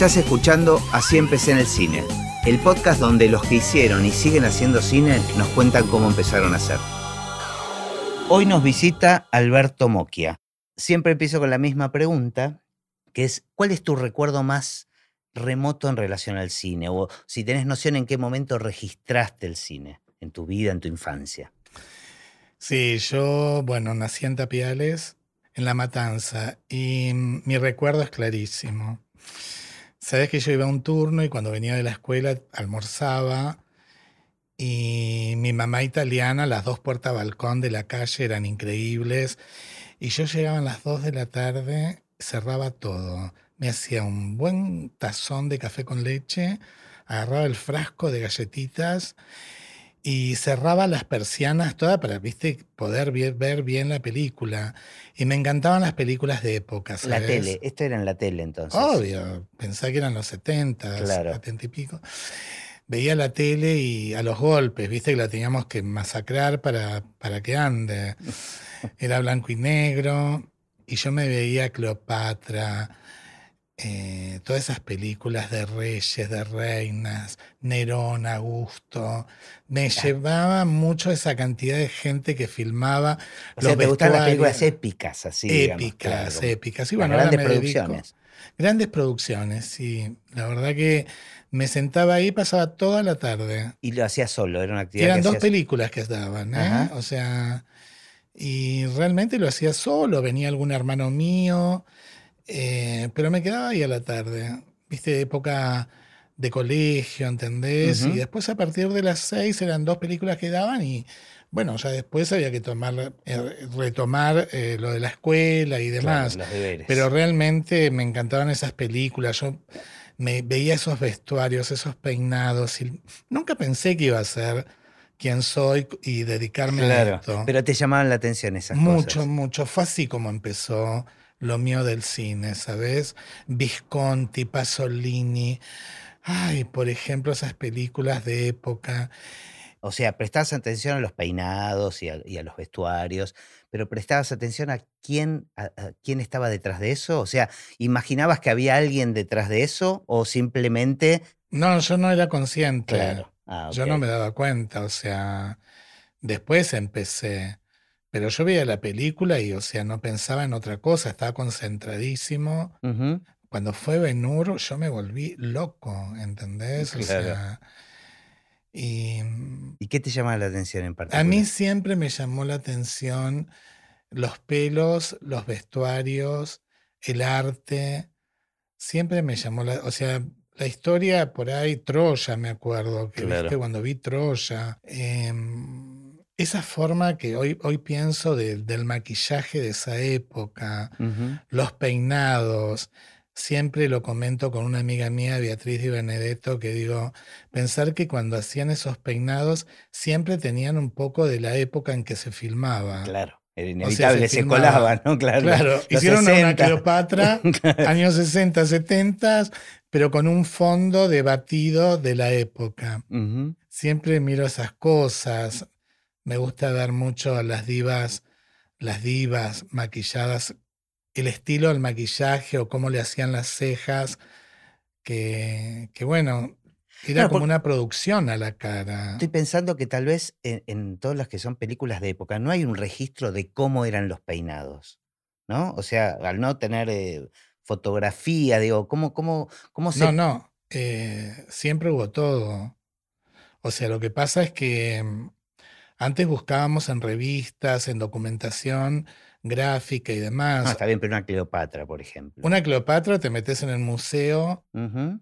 Estás escuchando Así empecé en el cine, el podcast donde los que hicieron y siguen haciendo cine nos cuentan cómo empezaron a hacer. Hoy nos visita Alberto Moquia. Siempre empiezo con la misma pregunta, que es, ¿cuál es tu recuerdo más remoto en relación al cine? O si tenés noción en qué momento registraste el cine, en tu vida, en tu infancia. Sí, yo, bueno, nací en Tapiales, en La Matanza, y mi recuerdo es clarísimo. Sabes que yo iba a un turno y cuando venía de la escuela almorzaba y mi mamá italiana, las dos puertas balcón de la calle eran increíbles y yo llegaba a las dos de la tarde, cerraba todo. Me hacía un buen tazón de café con leche, agarraba el frasco de galletitas y cerraba las persianas todas para, viste, poder ver bien la película. Y me encantaban las películas de época. La tele, esto era en la tele entonces. Obvio, pensaba que eran los 70, claro. 70 y pico. Veía la tele y a los golpes, viste que la teníamos que masacrar para, para que ande. Era blanco y negro. Y yo me veía Cleopatra, eh, todas esas películas de reyes, de reinas, Nerón, Augusto, me llevaba mucho esa cantidad de gente que filmaba. O sea, te gustan las películas épicas, así. Épicas, épicas. Y bueno, grandes producciones. Grandes producciones, sí. La verdad que me sentaba ahí, pasaba toda la tarde. Y lo hacía solo, era una actividad. Eran dos películas que estaban, ¿eh? O sea, y realmente lo hacía solo. Venía algún hermano mío eh, pero me quedaba ahí a la tarde, viste, época de colegio, ¿entendés? Y después a partir de las seis eran dos películas que daban y bueno, ya después había que tomar, eh, retomar eh, lo de la escuela y demás. Pero realmente me encantaban esas películas. Yo me veía esos vestuarios, esos peinados y nunca pensé que iba a ser quien soy y dedicarme a esto. Pero te llamaban la atención esas cosas. Mucho, mucho. Fue así como empezó lo mío del cine, ¿sabes? Visconti, Pasolini. Ay, por ejemplo, esas películas de época. O sea, prestabas atención a los peinados y a, los vestuarios, pero prestabas atención a quién, a, quién estaba detrás de eso. O sea, ¿imaginabas que había alguien detrás de eso o simplemente... No, yo no era consciente. Claro. Ah, yo no me daba cuenta, o sea, después empecé. Pero yo veía la película y, o sea, no pensaba en otra cosa, estaba concentradísimo. Cuando fue Benur, yo me volví loco, ¿entendés? O sea, y, ¿Y qué te llama la atención en particular? A mí siempre me llamó la atención los pelos, los vestuarios, el arte. Siempre me llamó la. O sea, la historia por ahí, Troya, me acuerdo, que viste cuando vi Troya. Eh, esa forma que hoy, hoy pienso del maquillaje de esa época, los peinados, siempre lo comento con una amiga mía, Beatriz Di Benedetto, que digo, pensar que cuando hacían esos peinados siempre tenían un poco de la época en que se filmaba. Claro. Era inevitable, se, colaba, ¿no? Claro. claro. Hicieron una Cleopatra, años 60, 70, pero con un fondo debatido de la época. Siempre miro esas cosas. Me gusta ver mucho a las divas, las divas maquilladas, el estilo del maquillaje o cómo le hacían las cejas, que, que bueno, era como una producción a la cara. Estoy pensando que tal vez en, todas las que son películas de época no hay un registro de cómo eran los peinados, ¿no? O sea, al no tener eh, fotografía, digo, ¿cómo, cómo, cómo se...? No, no, eh, siempre hubo todo. O sea, lo que pasa es que antes buscábamos en revistas, en documentación gráfica y demás. Ah, está bien, pero una Cleopatra, por ejemplo. Una Cleopatra te metes en el museo,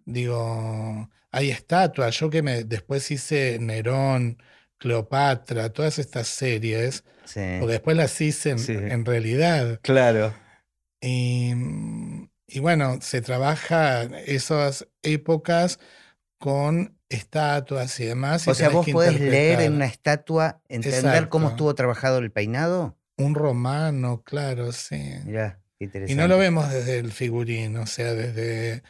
digo, hay estatuas. Yo que me después hice Nerón, Cleopatra, todas estas series, porque después las hice en, realidad. Claro. Y, y bueno, se trabaja esas épocas con estatuas y demás. o sea, vos podés leer en una estatua, entender cómo estuvo trabajado el peinado. Un romano, claro, sí. Ya, interesante. Y no lo vemos desde el figurín, o sea, desde.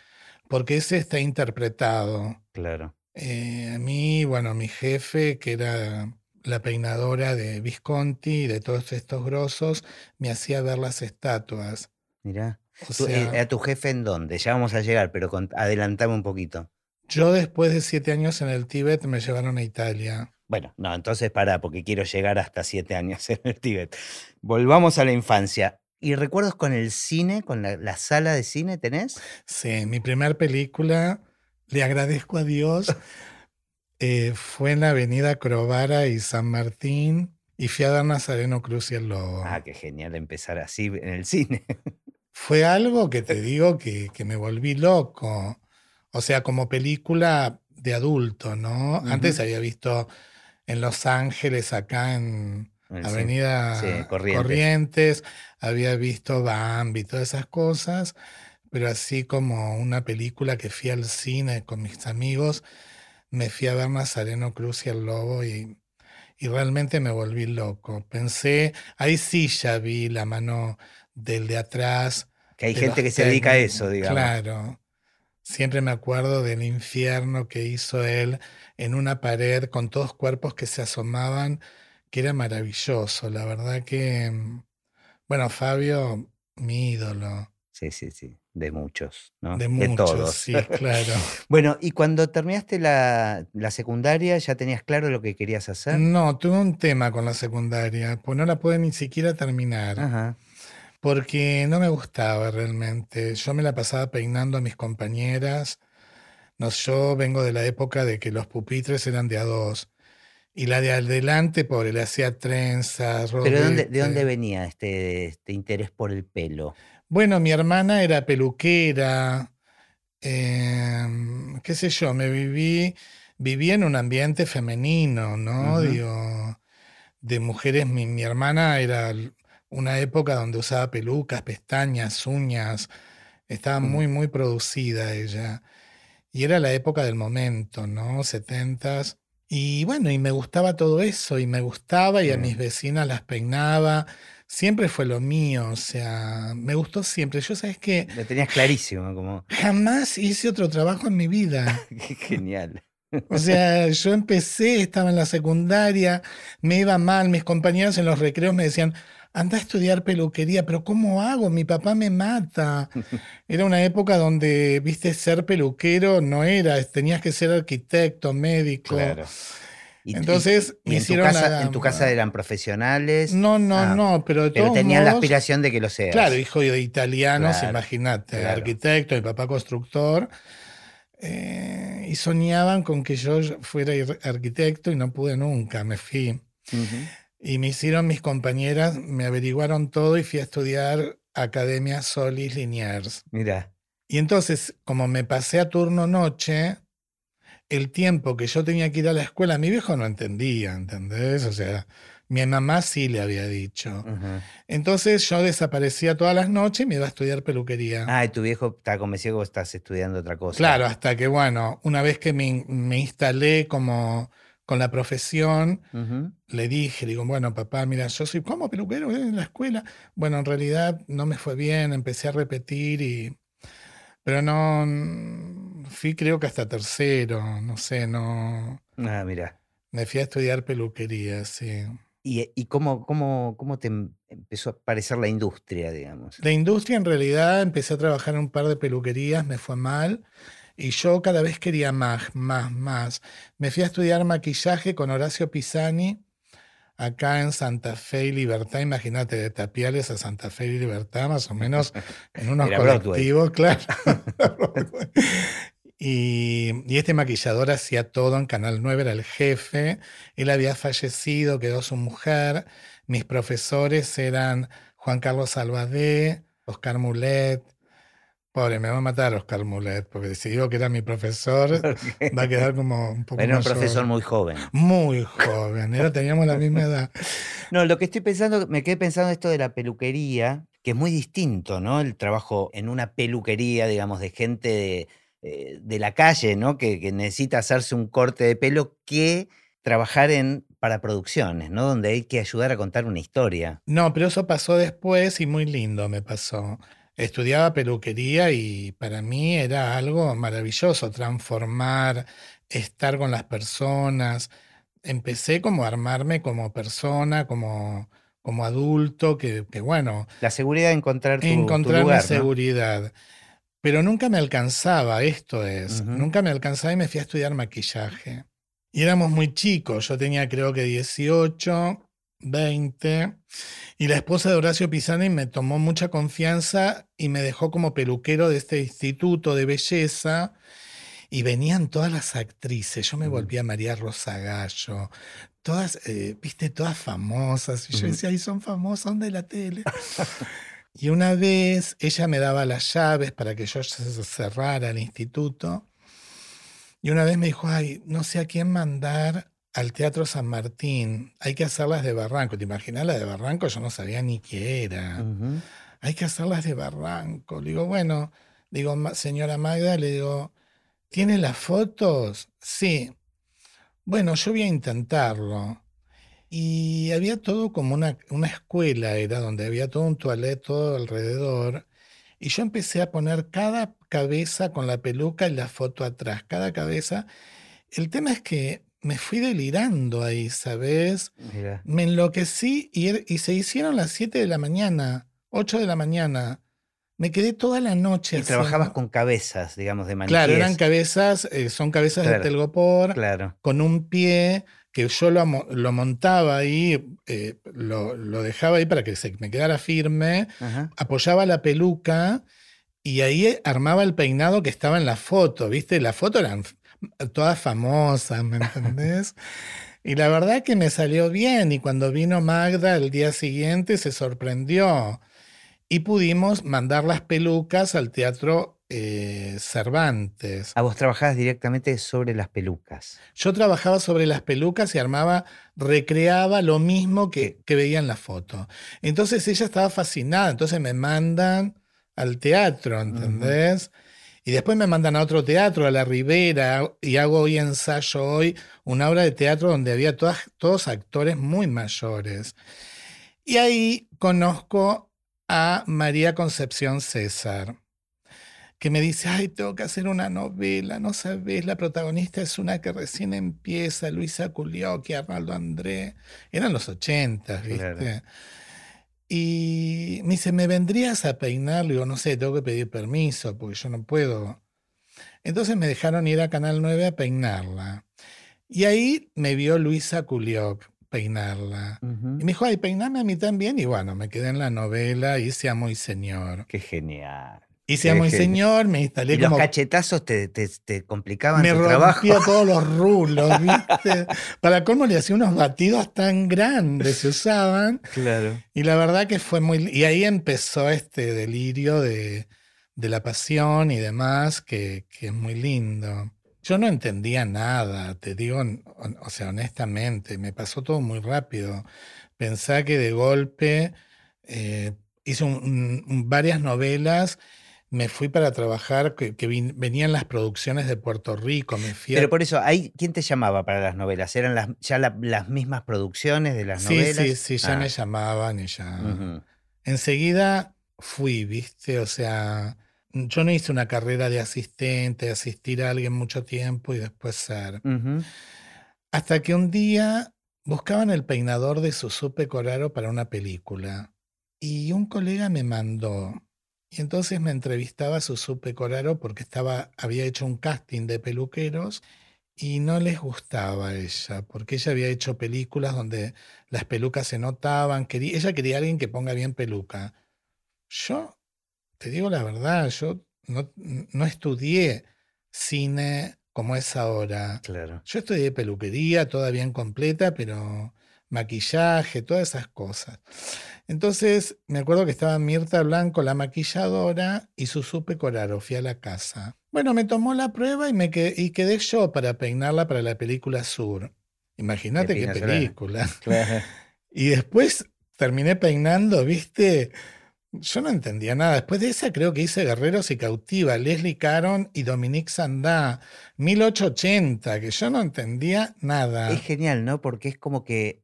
Porque ese está interpretado. Claro. Eh, a mí, bueno, mi jefe, que era la peinadora de Visconti y de todos estos grosos, me hacía ver las estatuas. Mirá. O sea, eh, ¿A tu jefe en dónde? Ya vamos a llegar, pero adelantame un poquito. Yo después de siete años en el Tíbet me llevaron a Italia. Bueno, no, entonces pará, porque quiero llegar hasta siete años en el Tíbet. Volvamos a la infancia. ¿Y recuerdos con el cine, con la, la sala de cine tenés? Sí, mi primer película, le agradezco a Dios, eh, fue en la avenida Crovara y San Martín y fui a ver Nazareno Cruz y el Lobo. Ah, qué genial empezar así en el cine. Fue algo que te digo que, que me volví loco. O sea, como película de adulto, ¿no? Antes había visto en Los Ángeles, acá en cine. Avenida Sí, Corrientes. Corrientes, había visto Bambi, todas esas cosas, pero así como una película que fui al cine con mis amigos, me fui a ver Nazareno Cruz y el Lobo y, y realmente me volví loco. Pensé, ahí sí ya vi la mano del de atrás. Que hay gente que se dedica a eso, digamos. Claro. Siempre me acuerdo del infierno que hizo él en una pared con todos cuerpos que se asomaban, que era maravilloso. La verdad que, mm, bueno, Fabio, mi ídolo. Sí, sí, sí. De muchos, ¿no? De muchos, todos. sí, claro. Bueno, y cuando terminaste la, la secundaria, ¿ya tenías claro lo que querías hacer? No, tuve un tema con la secundaria, pues no la pude ni siquiera terminar, Ajá. Porque no me gustaba realmente. Yo me la pasaba peinando a mis compañeras. No, yo vengo de la época de que los pupitres eran de a dos. Y la de adelante, pobre, le hacía trenzas, Pero ¿de dónde, de dónde rodete. venía este, este interés por el pelo? Bueno, mi hermana era peluquera, em, qué sé yo, me viví, viví en un ambiente femenino, ¿no? Digo, de mujeres, mi, mi hermana era una época donde usaba pelucas, pestañas, uñas, estaba muy, muy producida ella. Y era la época del momento, ¿no? Setentas. Y bueno, y me gustaba todo eso, y me gustaba, y a mis vecinas las peinaba. Siempre fue lo mío, o sea, me gustó siempre. Yo sabes que Lo tenías clarísimo, como, jamás hice otro trabajo en mi vida. qué genial. O sea, yo empecé, estaba en la secundaria, me iba mal, mis compañeros en los recreos me decían, anda a estudiar peluquería, pero ¿cómo hago? Mi papá me mata. Era una época donde, viste, ser peluquero no era, tenías que ser arquitecto, médico. Claro. Y- Entonces, y, me en, tu hicieron casa, la- en tu casa eran profesionales, No, no, Ah, no, pero de pero tenían la aspiración de que lo seas. Claro, hijo de italianos, Claro, imagínate, claro. arquitecto, mi papá constructor, eh, y soñaban con que yo fuera arquitecto y no pude nunca, me fui. Ujú. Y me hicieron mis compañeras, me averiguaron todo y fui a estudiar Academia Solis Liniers. Mira, Y entonces, como me pasé a turno noche, el tiempo que yo tenía que ir a la escuela, mi viejo no entendía, ¿entendés? O sea, mi mamá sí le había dicho. Entonces yo desaparecía todas las noches y me iba a estudiar peluquería. Ah, y tu viejo está convencido que vos estás estudiando otra cosa. Claro, hasta que, bueno, una vez que me, me instalé como con la profesión, Ujú. le dije, digo, bueno, papá, mira, yo soy como peluquero eh, en la escuela. Bueno, en realidad no me fue bien, empecé a repetir y... Pero no, fui creo que hasta tercero, no sé, no... Ah, mira. Me fui a estudiar peluquería, sí. ¿Y, y cómo, cómo, cómo te em- empezó a parecer la industria, digamos? La industria en realidad empecé a trabajar en un par de peluquerías, me fue mal y yo cada vez quería más, más, más. Me fui a estudiar maquillaje con Horacio Pisani acá en Santa Fe y Libertad. Imagínate, de Tapiales a Santa Fe y Libertad, más o menos en unos Era Broadway. colectivos, claro. Y, y este maquillador hacía todo en Canal 9, era el jefe. Él había fallecido, quedó su mujer. Mis profesores eran Juan Carlos Salvadé, Oscar Mulet. Pobre, me va a matar Oscar Mulet, porque si digo que era mi profesor, va a quedar como un poco Era un profesor muy joven. Muy joven, era, teníamos la misma edad. No, lo que estoy pensando, me quedé pensando esto de la peluquería, que es muy distinto, ¿no? El trabajo en una peluquería, digamos, de gente de, eh, de la calle, ¿no? Que, que necesita hacerse un corte de pelo, que trabajar en para producciones, ¿no? Donde hay que ayudar a contar una historia. No, pero eso pasó después y muy lindo me pasó. Estudiaba peluquería y para mí era algo maravilloso, transformar, estar con las personas. Empecé como a armarme como persona, como, como adulto, que, que bueno, La seguridad de encontrar tu, tu encontrar lugar, mi ¿no? seguridad. Pero nunca me alcanzaba, esto es, nunca me alcanzaba y me fui a estudiar maquillaje. Y éramos muy chicos, yo tenía creo que 18, 20, y la esposa de Horacio Pisani me tomó mucha confianza y me dejó como peluquero de este instituto de belleza. Y venían todas las actrices, yo me Ujú. volvía María Rosa Gallo, todas, eh, viste, todas famosas. Y yo decía, ay, son famosas, son de la tele. Y una vez ella me daba las llaves para que yo cerrara el instituto. Y una vez me dijo, ay, no sé a quién mandar al Teatro San Martín. Hay que hacerlas de Barranco. ¿Te imaginas las de Barranco? Yo no sabía ni qué era. Hay que hacerlas de Barranco. Le digo, bueno, digo, "Ma- señora Magda, le digo, ¿tiene las fotos? Sí. Bueno, yo voy a intentarlo. Y había todo como una, una escuela, era donde había todo un toilet todo alrededor. Y yo empecé a poner cada cabeza con la peluca y la foto atrás, cada cabeza. El tema es que me fui delirando ahí, ¿sabes? Mira. Me enloquecí y, er- y se hicieron las 7 de la mañana, 8 de la mañana. Me quedé toda la noche Y trabajabas con cabezas, digamos, de maniquíes. Claro, eran cabezas, eh, son cabezas Claro, de telgopor Claro. con un pie que yo lo, lo montaba ahí, eh, lo, lo dejaba ahí para que se me quedara firme, Ajá. apoyaba la peluca y ahí armaba el peinado que estaba en la foto, ¿viste? La foto eran f- todas famosas, ¿me entendés? y la verdad que me salió bien y cuando vino Magda el día siguiente se sorprendió y pudimos mandar las pelucas al teatro eh, Cervantes. Ah, vos trabajabas directamente sobre las pelucas. Yo trabajaba sobre las pelucas y armaba, recreaba lo mismo que, que veía en la foto. Entonces ella estaba fascinada, entonces me mandan al teatro, ¿entendés? Y después me mandan a otro teatro, a la Ribera, y hago hoy ensayo hoy, una obra de teatro donde había todas, todos actores muy mayores. Y ahí conozco a María Concepción César que me dice, ay, tengo que hacer una novela, no sabes, la protagonista es una que recién empieza, Luisa Culioqui, Arnaldo André, eran los ochentas, ¿viste? Claro. Y me dice, ¿me vendrías a peinar? Le digo, no sé, tengo que pedir permiso porque yo no puedo. Entonces me dejaron ir a Canal 9 a peinarla. Y ahí me vio Luisa Culioc peinarla. Ujú. Y me dijo, ay, peiname a mí también. Y bueno, me quedé en la novela, hice Amo y Señor. Qué genial. Hice Amo y genial. Señor, me Y instalé los como cachetazos te, te- te complicaban me tu trabajo. rompía todos los rulos, ¿viste? Para colmo le hacía unos batidos tan grandes, se usaban. Claro. Y la verdad que fue muy... Y ahí empezó este delirio de, de la pasión y demás, que, que es muy lindo. Yo no entendía nada, te digo, o sea, honestamente, me pasó todo muy rápido. Pensá que de golpe eh, hice un- un- un- varias novelas, me fui para trabajar, que, que vin- venían las producciones de Puerto Rico, me fui a- Pero por eso, ahí, ¿quién te llamaba para las novelas? ¿Eran las, ya la- las mismas producciones de las Sí, novelas? sí, sí, ya Ah, me llamaban y ya... Enseguida fui, ¿viste? O sea, yo no hice una carrera de asistente, asistir a alguien mucho tiempo y después ser. Hasta que un día buscaban el peinador de Susupe Coraro para una película. Y un colega me mandó. Y entonces me entrevistaba a Susupe Coraro porque estaba, había hecho un casting de peluqueros y no les gustaba a ella, porque ella había hecho películas donde las pelucas se notaban. Quería, ella quería a alguien que ponga bien peluca. Yo, te digo la verdad, yo no, no estudié cine como es ahora. Claro. Yo estudié peluquería, toda bien completa, pero maquillaje, todas esas cosas. Entonces, me acuerdo que estaba Mirta Blanco, la maquilladora, y Susupe Coraro. Fui a la casa. Bueno, me tomó la prueba y, me quedé, y quedé yo para peinarla para la película Sur. Imagínate qué película. Claro. Y después terminé peinando, ¿viste? Yo no entendía nada. Después de esa creo que hice Guerreros y Cautiva, Leslie Caron y Dominique Sandá, 1880, que yo no entendía nada. Es genial, ¿no? Porque es como que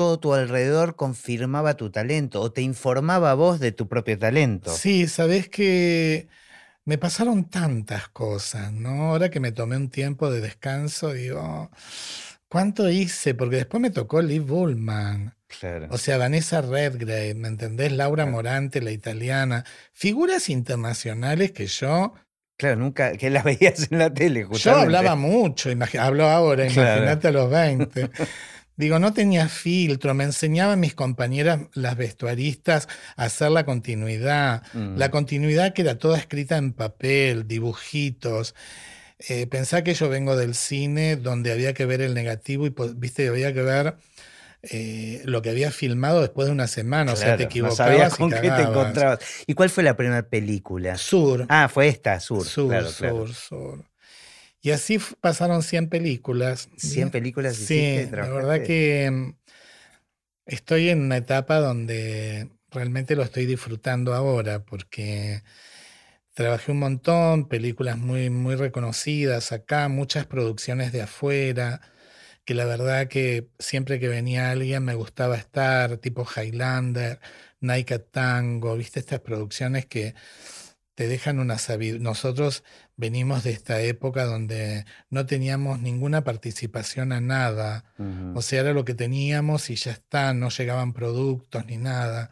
todo tu alrededor confirmaba tu talento o te informaba a vos de tu propio talento. Sí, sabés que me pasaron tantas cosas, ¿no? Ahora que me tomé un tiempo de descanso, digo, ¿Cuánto hice? Porque después me tocó Liv Bullman. Claro. O sea, Vanessa Redgrave, ¿me entendés? Laura Morante, la italiana. Figuras internacionales que yo. Claro, nunca, que las veías en la tele, Yo justamente. hablaba mucho, hablo ahora, Claro. imagínate a los 20. Digo, no tenía filtro, me enseñaban mis compañeras, las vestuaristas, a hacer la continuidad. Mm. La continuidad que era toda escrita en papel, dibujitos. Eh, pensá que yo vengo del cine donde había que ver el negativo y, po- viste, había que ver eh, lo que había filmado después de una semana. o sea, te equivocabas no sabías y con qué te encontrabas. ¿Y cuál fue la primera película? Sur. Ah, fue esta, Sur. Sur, claro, sur, claro. sur. Y así pasaron 100 películas. 100 películas Sí, hiciste, la verdad que mm, estoy en una etapa donde realmente lo estoy disfrutando ahora porque trabajé un montón, películas muy, muy reconocidas acá, muchas producciones de afuera, que la verdad que siempre que venía alguien me gustaba estar, tipo Highlander, Nike Tango, viste estas producciones que te dejan una sabiduría. Nosotros venimos de esta época donde no teníamos ninguna participación a nada. O sea, era lo que teníamos y ya está, no llegaban productos ni nada.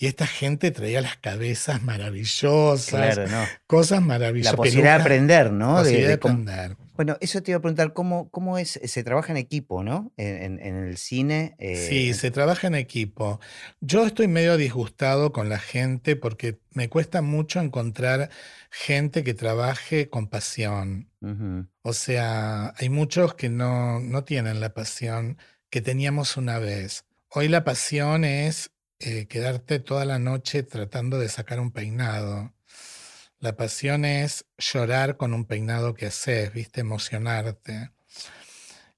Y esta gente traía las cabezas maravillosas, Claro, ¿no? cosas maravillosas. La posibilidad de aprender, ¿no? De- posibilidad de aprender. Bueno, eso te iba a preguntar, ¿cómo, cómo es? Se trabaja en equipo, ¿no? En, en- en el cine. Sí, eh, se trabaja en equipo. Yo estoy medio disgustado con la gente porque me cuesta mucho encontrar gente que trabaje con pasión. O sea, hay muchos que no, no tienen la pasión que teníamos una vez. Hoy la pasión es eh, quedarte toda la noche tratando de sacar un peinado. La pasión es llorar con un peinado que haces, viste, emocionarte.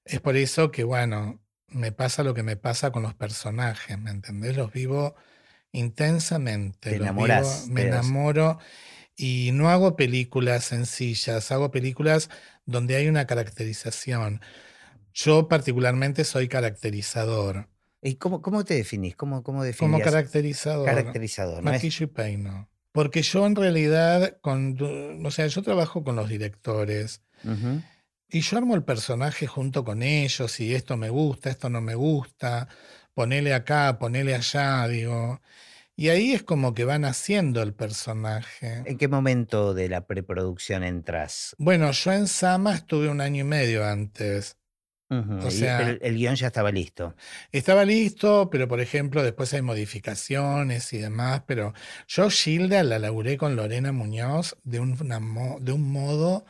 Es por eso que, bueno, me pasa lo que me pasa con los personajes, ¿me entendés? Los vivo intensamente. Te los vivo- enamorás me de eso. enamoro y no hago películas sencillas, hago películas donde hay una caracterización. Yo particularmente soy caracterizador. ¿Y cómo, cómo te definís? ¿Cómo, cómo Como caracterizador. Caracterizador, ¿no? Maquillo y peino. Porque yo en realidad, con, o sea, yo trabajo con los directores y yo armo el personaje junto con ellos y esto me gusta, esto no me gusta, ponele acá, ponele allá, digo. Y ahí es como que van haciendo el personaje. ¿En qué momento de la preproducción entras? Bueno, yo en Sama estuve un año y medio antes. O sea- el, el guion ya estaba listo. Estaba listo, pero por ejemplo después hay modificaciones y demás, pero yo Gilda la laburé con Lorena Muñoz de un, una de un modo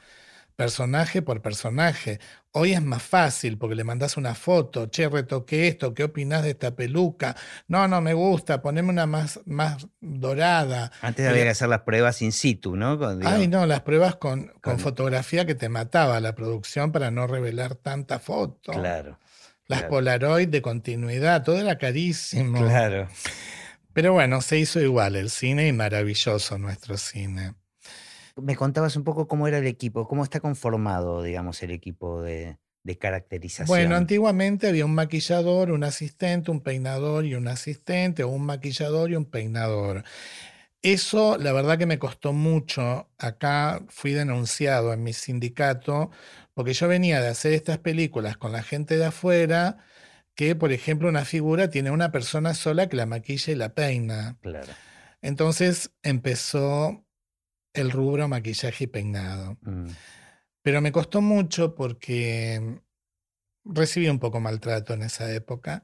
personaje por personaje. Hoy es más fácil porque le mandas una foto, che, retoqué esto, ¿qué opinás de esta peluca? No, no me gusta, poneme una más, más dorada. Antes había que hacer las pruebas in situ, ¿no? Con- Ay, no, las pruebas con, con Con- fotografía que te mataba la producción para no revelar tanta foto. Claro, Las claro. Polaroid de continuidad, todo era carísimo. claro. Pero bueno, se hizo igual el cine y maravilloso nuestro cine. Me contabas un poco cómo era el equipo, cómo está conformado, digamos, el equipo de, de caracterización. Bueno, antiguamente había un maquillador, un asistente, un peinador y un asistente, o un maquillador y un peinador. Eso, la verdad que me costó mucho. Acá fui denunciado en mi sindicato porque yo venía de hacer estas películas con la gente de afuera, que por ejemplo una figura tiene una persona sola que la maquilla y la peina. Claro. Entonces empezó el rubro maquillaje y peinado. Mm, Pero me costó mucho porque recibí un poco maltrato en esa época,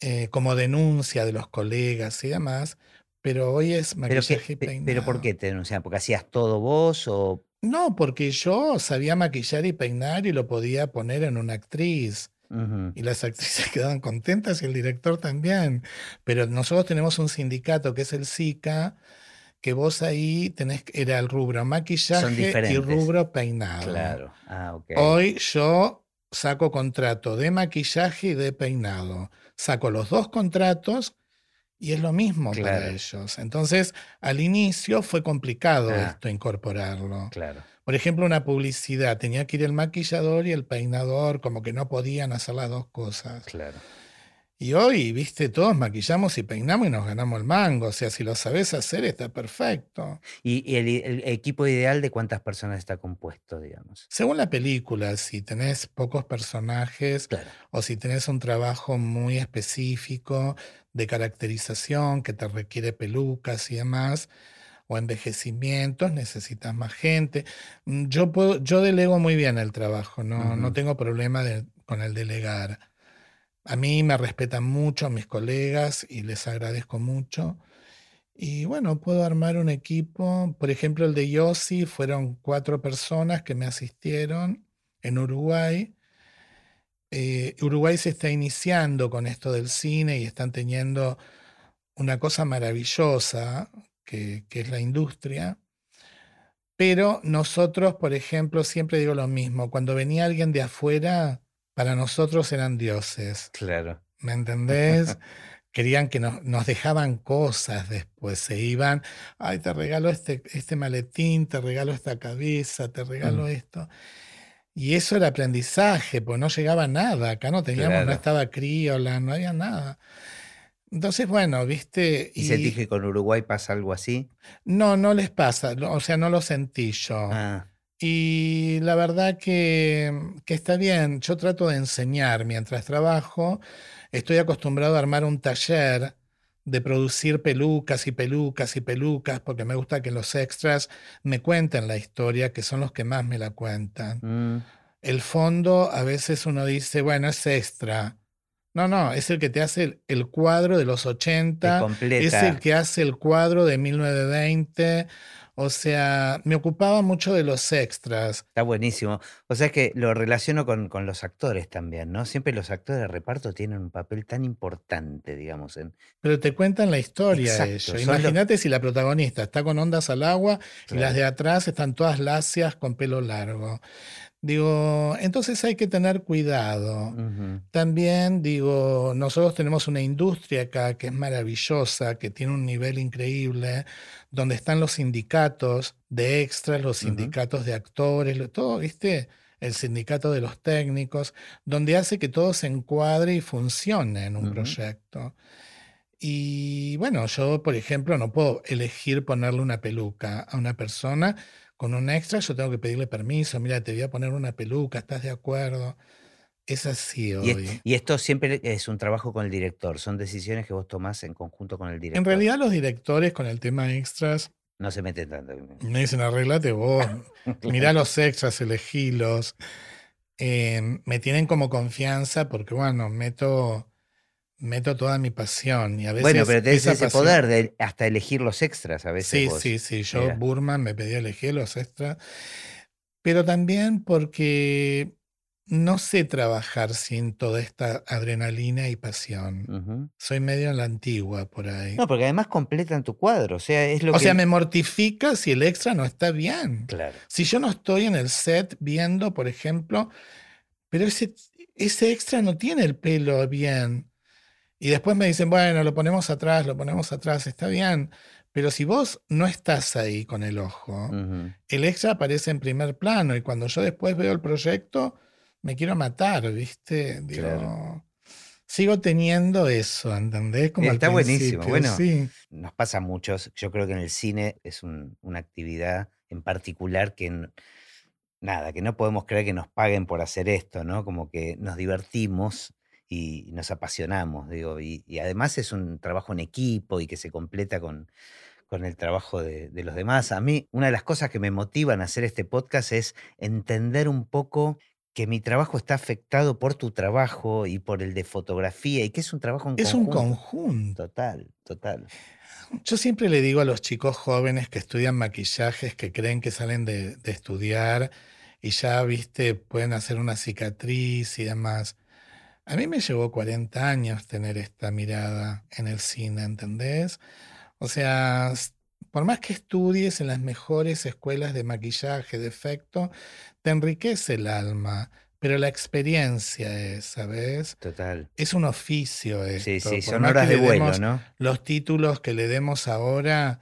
eh, como denuncia de los colegas y demás, pero hoy es maquillaje y pe- peinado. pero ¿por qué te denunciaban? ¿Porque hacías todo vos o...? No, porque yo sabía maquillar y peinar y lo podía poner en una actriz. Y las actrices quedaban contentas y el director también. Pero nosotros tenemos un sindicato que es el SICA, que vos ahí tenés, era el rubro maquillaje y rubro peinado. Claro. Ah, ok. Hoy yo saco contrato de maquillaje y de peinado. Saco los dos contratos y es lo mismo para ellos. Entonces, al inicio fue complicado Ah. esto incorporarlo. Claro. Por ejemplo, una publicidad, tenía que ir el maquillador y el peinador, como que no podían hacer las dos cosas. Claro. Y hoy, viste, todos maquillamos y peinamos y nos ganamos el mango. O sea, si lo sabes hacer, está perfecto. ¿Y, el, el, equipo ideal de cuántas personas está compuesto, digamos? Según la película, si tenés pocos personajes Claro. o si tenés un trabajo muy específico de caracterización que te requiere pelucas y demás, o envejecimientos, necesitas más gente. Mm, Yo, puedo, yo delego muy bien el trabajo, no, no tengo problema de- con el delegar. A mí me respetan mucho mis colegas y les agradezco mucho. Y bueno, puedo armar un equipo. Por ejemplo, el de Yossi fueron cuatro personas que me asistieron en Uruguay. Eh, Uruguay se está iniciando con esto del cine y están teniendo una cosa maravillosa que, que es la industria. Pero nosotros, por ejemplo, siempre digo lo mismo, cuando venía alguien de afuera, para nosotros eran dioses. Claro. ¿Me entendés? Querían que nos, nos dejaban cosas después, se iban, ay, te regalo este, este maletín, te regalo esta cabeza, te regalo Mm. esto. Y eso era aprendizaje, pues no llegaba nada, acá no teníamos, no estaba criola, no había nada. Entonces, bueno, viste, ¿Y sentís que con Uruguay pasa algo así? no, no les pasa, o sea, no lo sentí yo. Ah, Y la verdad que, que está bien, yo trato de enseñar mientras trabajo, estoy acostumbrado a armar un taller de producir pelucas y pelucas y pelucas, porque me gusta que los extras me cuenten la historia, que son los que más me la cuentan. mm, El fondo, a veces uno dice, bueno, es extra. No, no, es el que te hace el, el cuadro de los te 80, es el que hace el cuadro de 1920. O sea, me ocupaba mucho de los extras. Está buenísimo. O sea que lo relaciono con, con los actores también, ¿no? Siempre los actores de reparto tienen un papel tan importante, digamos, en... Pero te cuentan la historia Exacto, ellos. los- Imagínate si la protagonista está con ondas al agua y las de atrás están todas lacias con pelo largo. Digo, entonces hay que tener cuidado. También digo, nosotros tenemos una industria acá que es maravillosa, que tiene un nivel increíble, donde están los sindicatos de extras, los sindicatos de actores, todo, ¿viste? El sindicato de los técnicos, donde hace que todo se encuadre y funcione en un proyecto. Y bueno, yo, por ejemplo, no puedo elegir ponerle una peluca a una persona con un extra, yo tengo que pedirle permiso, mira, te voy a poner una peluca, ¿estás de acuerdo? Es así Y, es- hoy. y esto siempre es un trabajo con el director, son decisiones que vos tomás en conjunto con el director. En realidad los directores con el tema extras No se meten tanto. me dicen, arreglate vos, mirá los extras, elegilos. Eh, me tienen como confianza porque, bueno, meto, meto toda mi pasión y a veces Bueno, pero tenés ese pasión- poder de hasta elegir los extras a veces. Sí, vos. sí, sí. Yo, Mira. Burman, me pedía elegir los extras. Pero también porque no sé trabajar sin toda esta adrenalina y pasión. Soy medio en la antigua por ahí. No, porque además completan tu cuadro. O sea, es lo o que. sea, me mortifica si el extra no está bien. Claro. Si yo no estoy en el set viendo, por ejemplo, pero ese, ese extra no tiene el pelo bien. Y después me dicen, bueno, lo ponemos atrás, lo ponemos atrás, está bien. Pero si vos no estás ahí con el ojo, el extra aparece en primer plano y cuando yo después veo el proyecto, me quiero matar, ¿viste? Digo, Claro. sigo teniendo eso, ¿entendés? Como al Está buenísimo, bueno. sí. Nos pasa a muchos. Yo creo que en el cine es un- una actividad en particular que. Nada, que no podemos creer que nos paguen por hacer esto, ¿no? Como que nos divertimos y nos apasionamos, digo. Y, y además es un trabajo en equipo y que se completa con, con el trabajo de, de los demás. A mí, una de las cosas que me motivan a hacer este podcast es entender un poco que mi trabajo está afectado por tu trabajo y por el de fotografía y que es un trabajo en Es un conjunto. conjunto. Total, total. Yo siempre le digo a los chicos jóvenes que estudian maquillajes, que creen que salen de, de estudiar y ya, viste, pueden hacer una cicatriz y demás. A mí me llevó 40 años tener esta mirada en el cine, ¿entendés? O sea, por más que estudies en las mejores escuelas de maquillaje, de efecto, te enriquece el alma, pero la experiencia es, ¿sabes? Total. Es un oficio Sí, esto. sí, por son horas de vuelo, ¿no? los títulos que le demos ahora,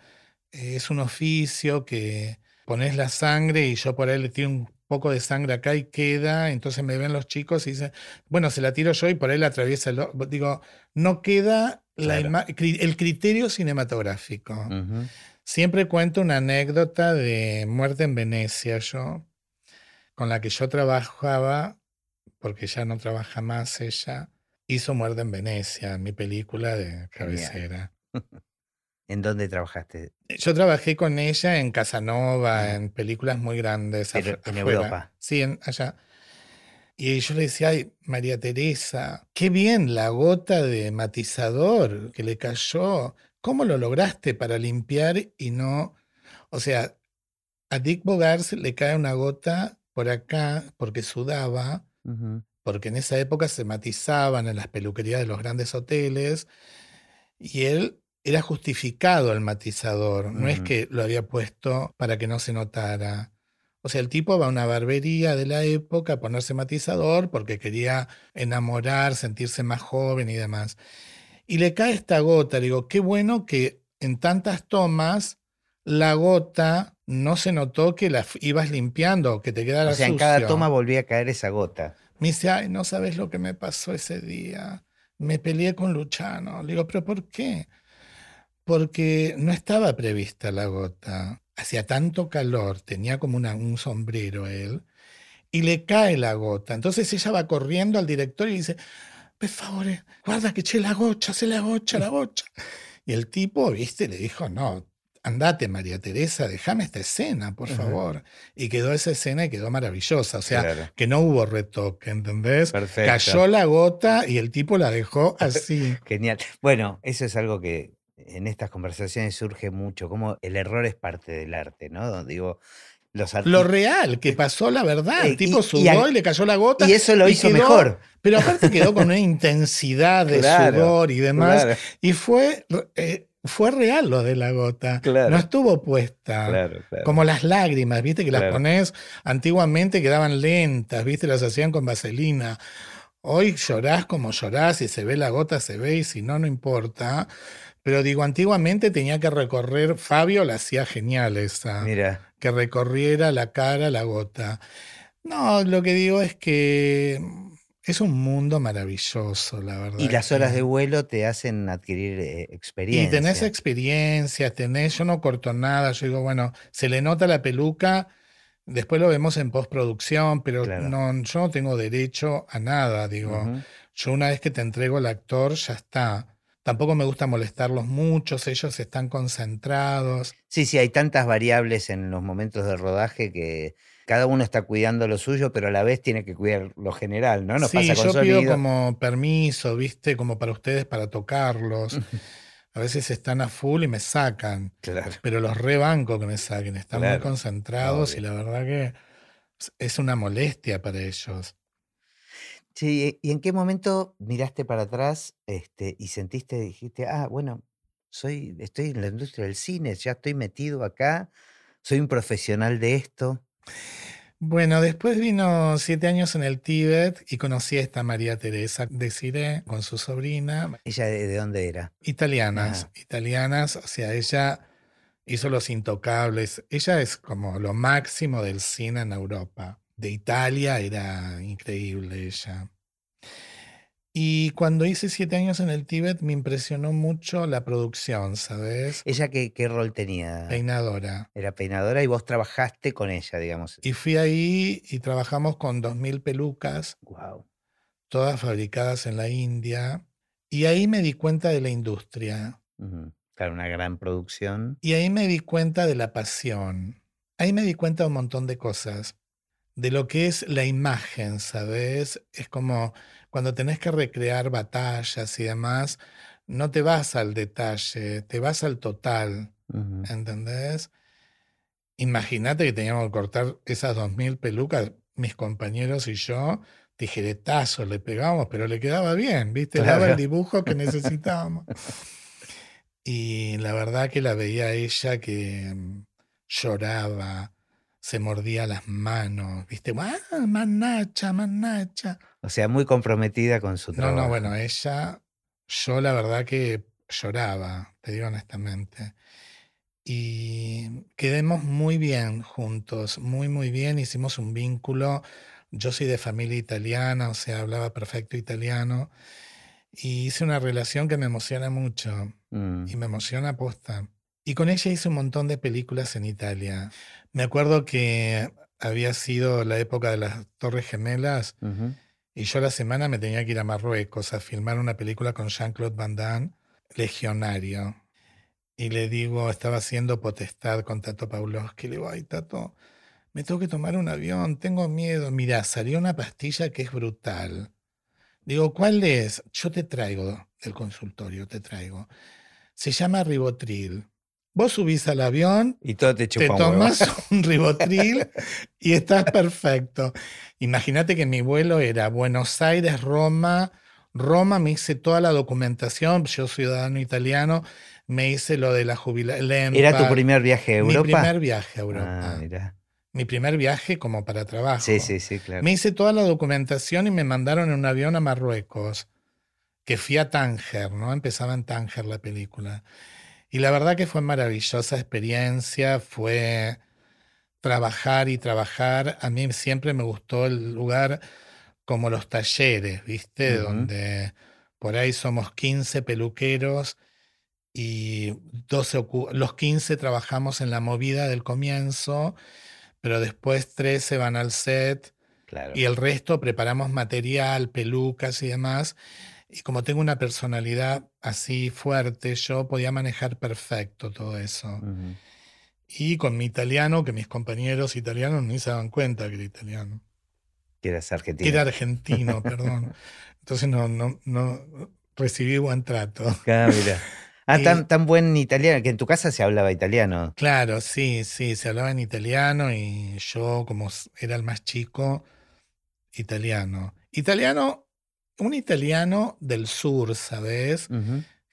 eh, es un oficio que pones la sangre y yo por ahí le tiro un poco de sangre acá y queda, entonces me ven los chicos y dicen, bueno, se la tiro yo y por ahí la atraviesa el... Digo, no queda el criterio cinematográfico. Siempre cuento una anécdota de Muerte en Venecia, yo, con la que yo trabajaba, porque ya no trabaja más ella, hizo Muerte en Venecia, mi película de cabecera. ¿En dónde trabajaste? Yo trabajé con ella en Casanova, en películas muy grandes. en Europa. Sí, allá. Y yo le decía, ay, María Teresa, qué bien la gota de matizador que le cayó. ¿Cómo lo lograste para limpiar y no... O sea, a Dick Bogars le cae una gota por acá porque sudaba, porque en esa época se matizaban en las peluquerías de los grandes hoteles y él era justificado el matizador, no es que lo había puesto para que no se notara. O sea, el tipo va a una barbería de la época a ponerse matizador porque quería enamorar, sentirse más joven y demás. Y le cae esta gota. digo, qué bueno que en tantas tomas la gota no se notó que la ibas limpiando, que te quedara O sea, en cada toma volvía a caer esa gota. Me dice, ay, no sabes lo que me pasó ese día. Me peleé con Luchano. Le digo, ¿pero por qué? porque no estaba prevista la gota. Hacía tanto calor, tenía como un sombrero él, y le cae la gota. Entonces ella va corriendo al director y dice, por favor, guarda que eché la gocha, se la gocha, la gocha. Y el tipo, viste, le dijo, no, andate María Teresa, déjame esta escena, por favor. Y quedó esa escena y quedó maravillosa. O sea, que no hubo retoque, ¿entendés? Cayó la gota y el tipo la dejó así. Genial. Bueno, eso es algo que en estas conversaciones surge mucho, como el error es parte del arte, ¿no? Digo, los Lo real, que pasó la verdad. El eh, tipo sudó y, le cayó la gota. Y eso lo hizo mejor. Pero aparte quedó con una intensidad de sudor y demás. Y fue, eh, fue real lo de la gota. No estuvo puesta. Como las lágrimas, viste, que las pones antiguamente quedaban lentas, viste, las hacían con vaselina. Hoy llorás como llorás, y se ve la gota, se ve, y si no, no importa. Pero digo, antiguamente tenía que recorrer, Fabio la hacía genial esa. Mira. Que recorriera la cara, la gota. No, lo que digo es que es un mundo maravilloso, la verdad. Y las horas de vuelo te hacen adquirir experiencia. Y tenés experiencia, tenés, yo no corto nada, yo digo, bueno, se le nota la peluca, después lo vemos en postproducción, pero no, yo no tengo derecho a nada, digo. Yo una vez que te entrego el actor, ya está. Tampoco me gusta molestarlos mucho, ellos están concentrados. Sí, sí, hay tantas variables en los momentos de rodaje que cada uno está cuidando lo suyo, pero a la vez tiene que cuidar lo general, ¿no? sí, yo pido como permiso, ¿viste? Como para ustedes, para tocarlos. a veces están a full y me sacan. Claro. Pero los rebanco que me saquen, están muy concentrados y la verdad que es una molestia para ellos. Sí, ¿y en qué momento miraste para atrás este, y sentiste, dijiste, ah, bueno, soy, estoy en la industria del cine, ya estoy metido acá, soy un profesional de esto? Bueno, después vino siete años en el Tíbet y conocí a esta María Teresa de Cire con su sobrina. ¿Ella de, dónde era? Italianas, italianas, o sea, ella hizo Los Intocables. Ella es como lo máximo del cine en Europa de Italia, era increíble ella. Y cuando hice siete años en el Tíbet me impresionó mucho la producción, ¿sabes? ¿Ella qué, qué rol tenía? Peinadora. Era peinadora y vos trabajaste con ella, digamos. Y fui ahí y trabajamos con dos mil pelucas. Wow. Todas fabricadas en la India. Y ahí me di cuenta de la industria. Claro, una gran producción. Y ahí me di cuenta de la pasión. Ahí me di cuenta de un montón de cosas de lo que es la imagen, ¿sabes? Es como cuando tenés que recrear batallas y demás, no te vas al detalle, te vas al total, ¿entendés? Imagínate que teníamos que cortar esas dos mil pelucas, mis compañeros y yo, tijeretazos le pegamos, pero le quedaba bien, ¿viste? Le daba el dibujo que necesitábamos. y la verdad que la veía ella que mm, lloraba, se mordía las manos, ¿viste? ¡Ah, manacha, manacha! O sea, muy comprometida con su trabajo. No, no, bueno, ella, yo la verdad que lloraba, te digo honestamente. y quedemos muy bien juntos, muy, muy bien. Hicimos un vínculo. Yo soy de familia italiana, o sea, hablaba perfecto italiano. Y hice una relación que me emociona mucho. Mm. Y me emociona posta. Y con ella hice un montón de películas en Italia. Me acuerdo que había sido la época de las Torres Gemelas y yo la semana me tenía que ir a Marruecos a filmar una película con Jean-Claude Van Damme, Legionario. Y le digo, estaba haciendo potestad con Tato Pavlovsky. Le digo, ay, Tato, me tengo que tomar un avión, tengo miedo. Mira, salió una pastilla que es brutal. Digo, ¿cuál es? Yo te traigo del consultorio, te traigo. Se llama Ribotril. Vos subís al avión, Y todo te huevo. tomas un ribotril y estás perfecto. Imagínate que mi vuelo era Buenos Aires, Roma. Roma me hice toda la documentación, yo ciudadano italiano, me hice lo de la jubilación. ¿Era tu primer viaje a Mi Europa? primer viaje a Europa. Ah, mira. mi primer viaje como para trabajo. Sí, sí, sí, claro. Me hice toda la documentación y me mandaron en un avión a Marruecos, que fui a Tánger, ¿no? Empezaba en Tánger la película. Y la verdad que fue maravillosa experiencia, fue trabajar y trabajar. A mí siempre me gustó el lugar como los talleres, ¿viste? Donde por ahí somos 15 peluqueros y 12 ocu- los 15 trabajamos en la movida del comienzo, pero después 13 van al set claro. y el resto preparamos material, pelucas y demás. Y como tengo una personalidad así fuerte, yo podía manejar perfecto todo eso. Ujú. Y con mi italiano, que mis compañeros italianos ni se daban cuenta que era italiano. Que eras Que argentino. era argentino, perdón. Entonces no, no, no recibí buen trato. Ah, mira. Ah, Y- tan, tan buen italiano, que en tu casa se hablaba italiano. Claro, sí, sí, se hablaba en italiano y yo, como era el más chico, italiano. Italiano, un italiano del sur, ¿sabes?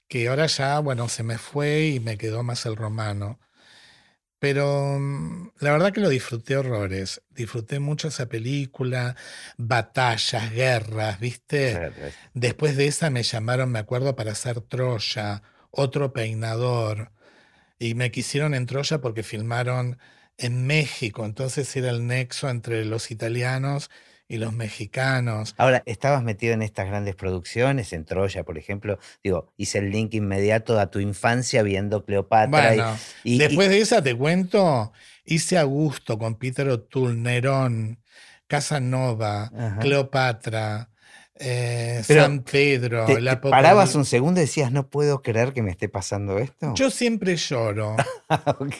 Que ahora ya, bueno, se me fue y me quedó más el romano. Pero mm, la verdad que lo disfruté horrores. Disfruté mucho esa película, batallas, guerras, ¿viste? Después de esa me llamaron, me acuerdo, para hacer Troya, otro peinador. Y me quisieron en Troya porque filmaron en México. Entonces era el nexo entre los italianos y los mexicanos. Ahora, estabas metido en estas grandes producciones, en Troya, por ejemplo. Digo, hice el link inmediato a tu infancia viendo Cleopatra. Bueno, y, y- después de esa te cuento, hice Augusto con Peter O'Toole, Nerón, Casanova, Ajá. Cleopatra, eh, San Pedro, te- la te parabas un segundo y decías, no puedo creer que me esté pasando esto. Yo siempre lloro.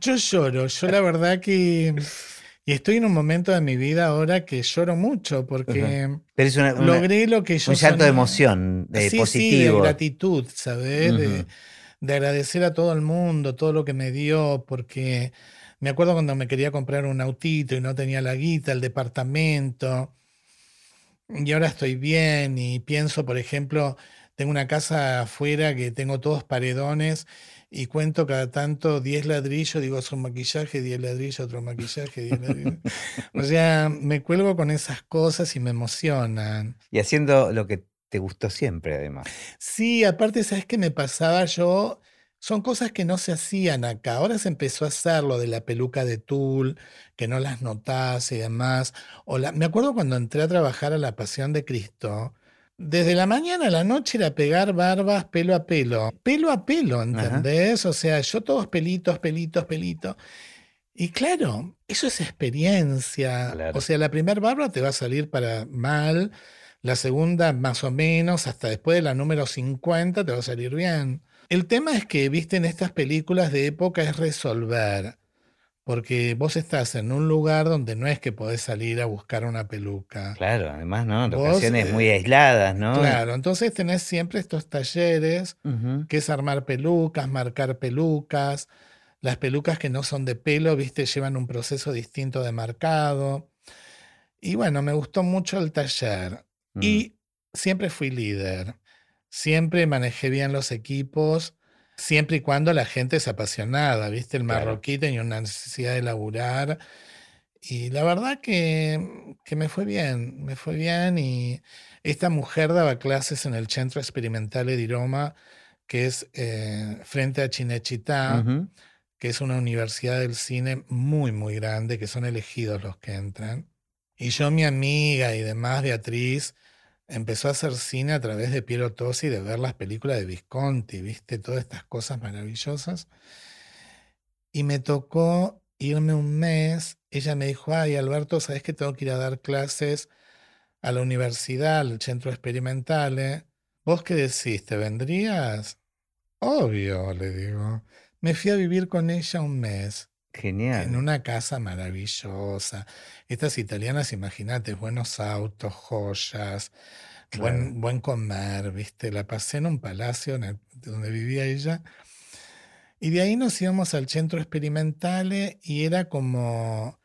Yo lloro, yo la verdad que... Y estoy en un momento de mi vida ahora que lloro mucho porque Pero es una- una- logré lo que yo un llanto de emoción, de sí, sí, de positivo. gratitud, ¿sabes? De agradecer a todo el mundo, todo lo que me dio, porque me acuerdo cuando me quería comprar un autito y no tenía la guita, el departamento, y ahora estoy bien y pienso, por ejemplo, tengo una casa afuera que tengo todos paredones y cuento cada tanto 10 ladrillos, digo, es un maquillaje, 10 ladrillos, otro maquillaje, 10 ladrillos. O sea, me cuelgo con esas cosas y me emocionan. Y haciendo lo que te gustó siempre, además. Sí, aparte, ¿sabes qué me pasaba yo? Son cosas que no se hacían acá. Ahora se empezó a hacer lo de la peluca de tul, que no las notás y demás. O la- me acuerdo cuando entré a trabajar a la Pasión de Cristo, desde la mañana a la noche era pegar barbas pelo a pelo. Pelo a pelo, ¿entendés? O sea, yo todos pelitos, pelitos, pelitos. Y claro, eso es experiencia. Claro. O sea, la primera barba te va a salir para mal, la segunda más o menos, hasta después de la número 50 te va a salir bien. El tema es que, viste, en estas películas de época es resolver. Porque vos estás en un lugar donde no es que podés salir a buscar una peluca. Claro, además, ¿no? Vos, Locaciones eh, muy aisladas, ¿no? Claro, entonces tenés siempre estos talleres que es armar pelucas, marcar pelucas. Las pelucas que no son de pelo, viste, llevan un proceso distinto de marcado. Y bueno, me gustó mucho el taller. Mm. Y siempre fui líder. Siempre manejé bien los equipos, siempre y cuando la gente es apasionada, viste, el Claro. marroquí tenía una necesidad de laburar. Y la verdad que, que me fue bien, me fue bien. Y esta mujer daba clases en el Centro Experimentale di Roma, que es eh, frente a Chinechita, que es una universidad del cine muy, muy grande, que son elegidos los que entran. Y yo, mi amiga y demás, Beatriz, empezó a hacer cine a través de Piero Tosi, de ver las películas de Visconti, viste, todas estas cosas maravillosas. Y me tocó irme un mes. Ella me dijo, ay, Alberto, ¿sabes que tengo que ir a dar clases a la universidad, al centro experimental? Eh? ¿Vos qué decís? ¿Te vendrías? Obvio, le digo. Me fui a vivir con ella un mes. Genial. En una casa maravillosa. Estas italianas, imagínate, buenos autos, joyas, buen, buen comer, ¿viste? La pasé en un palacio donde vivía ella. Y de ahí nos íbamos al centro experimental y era como,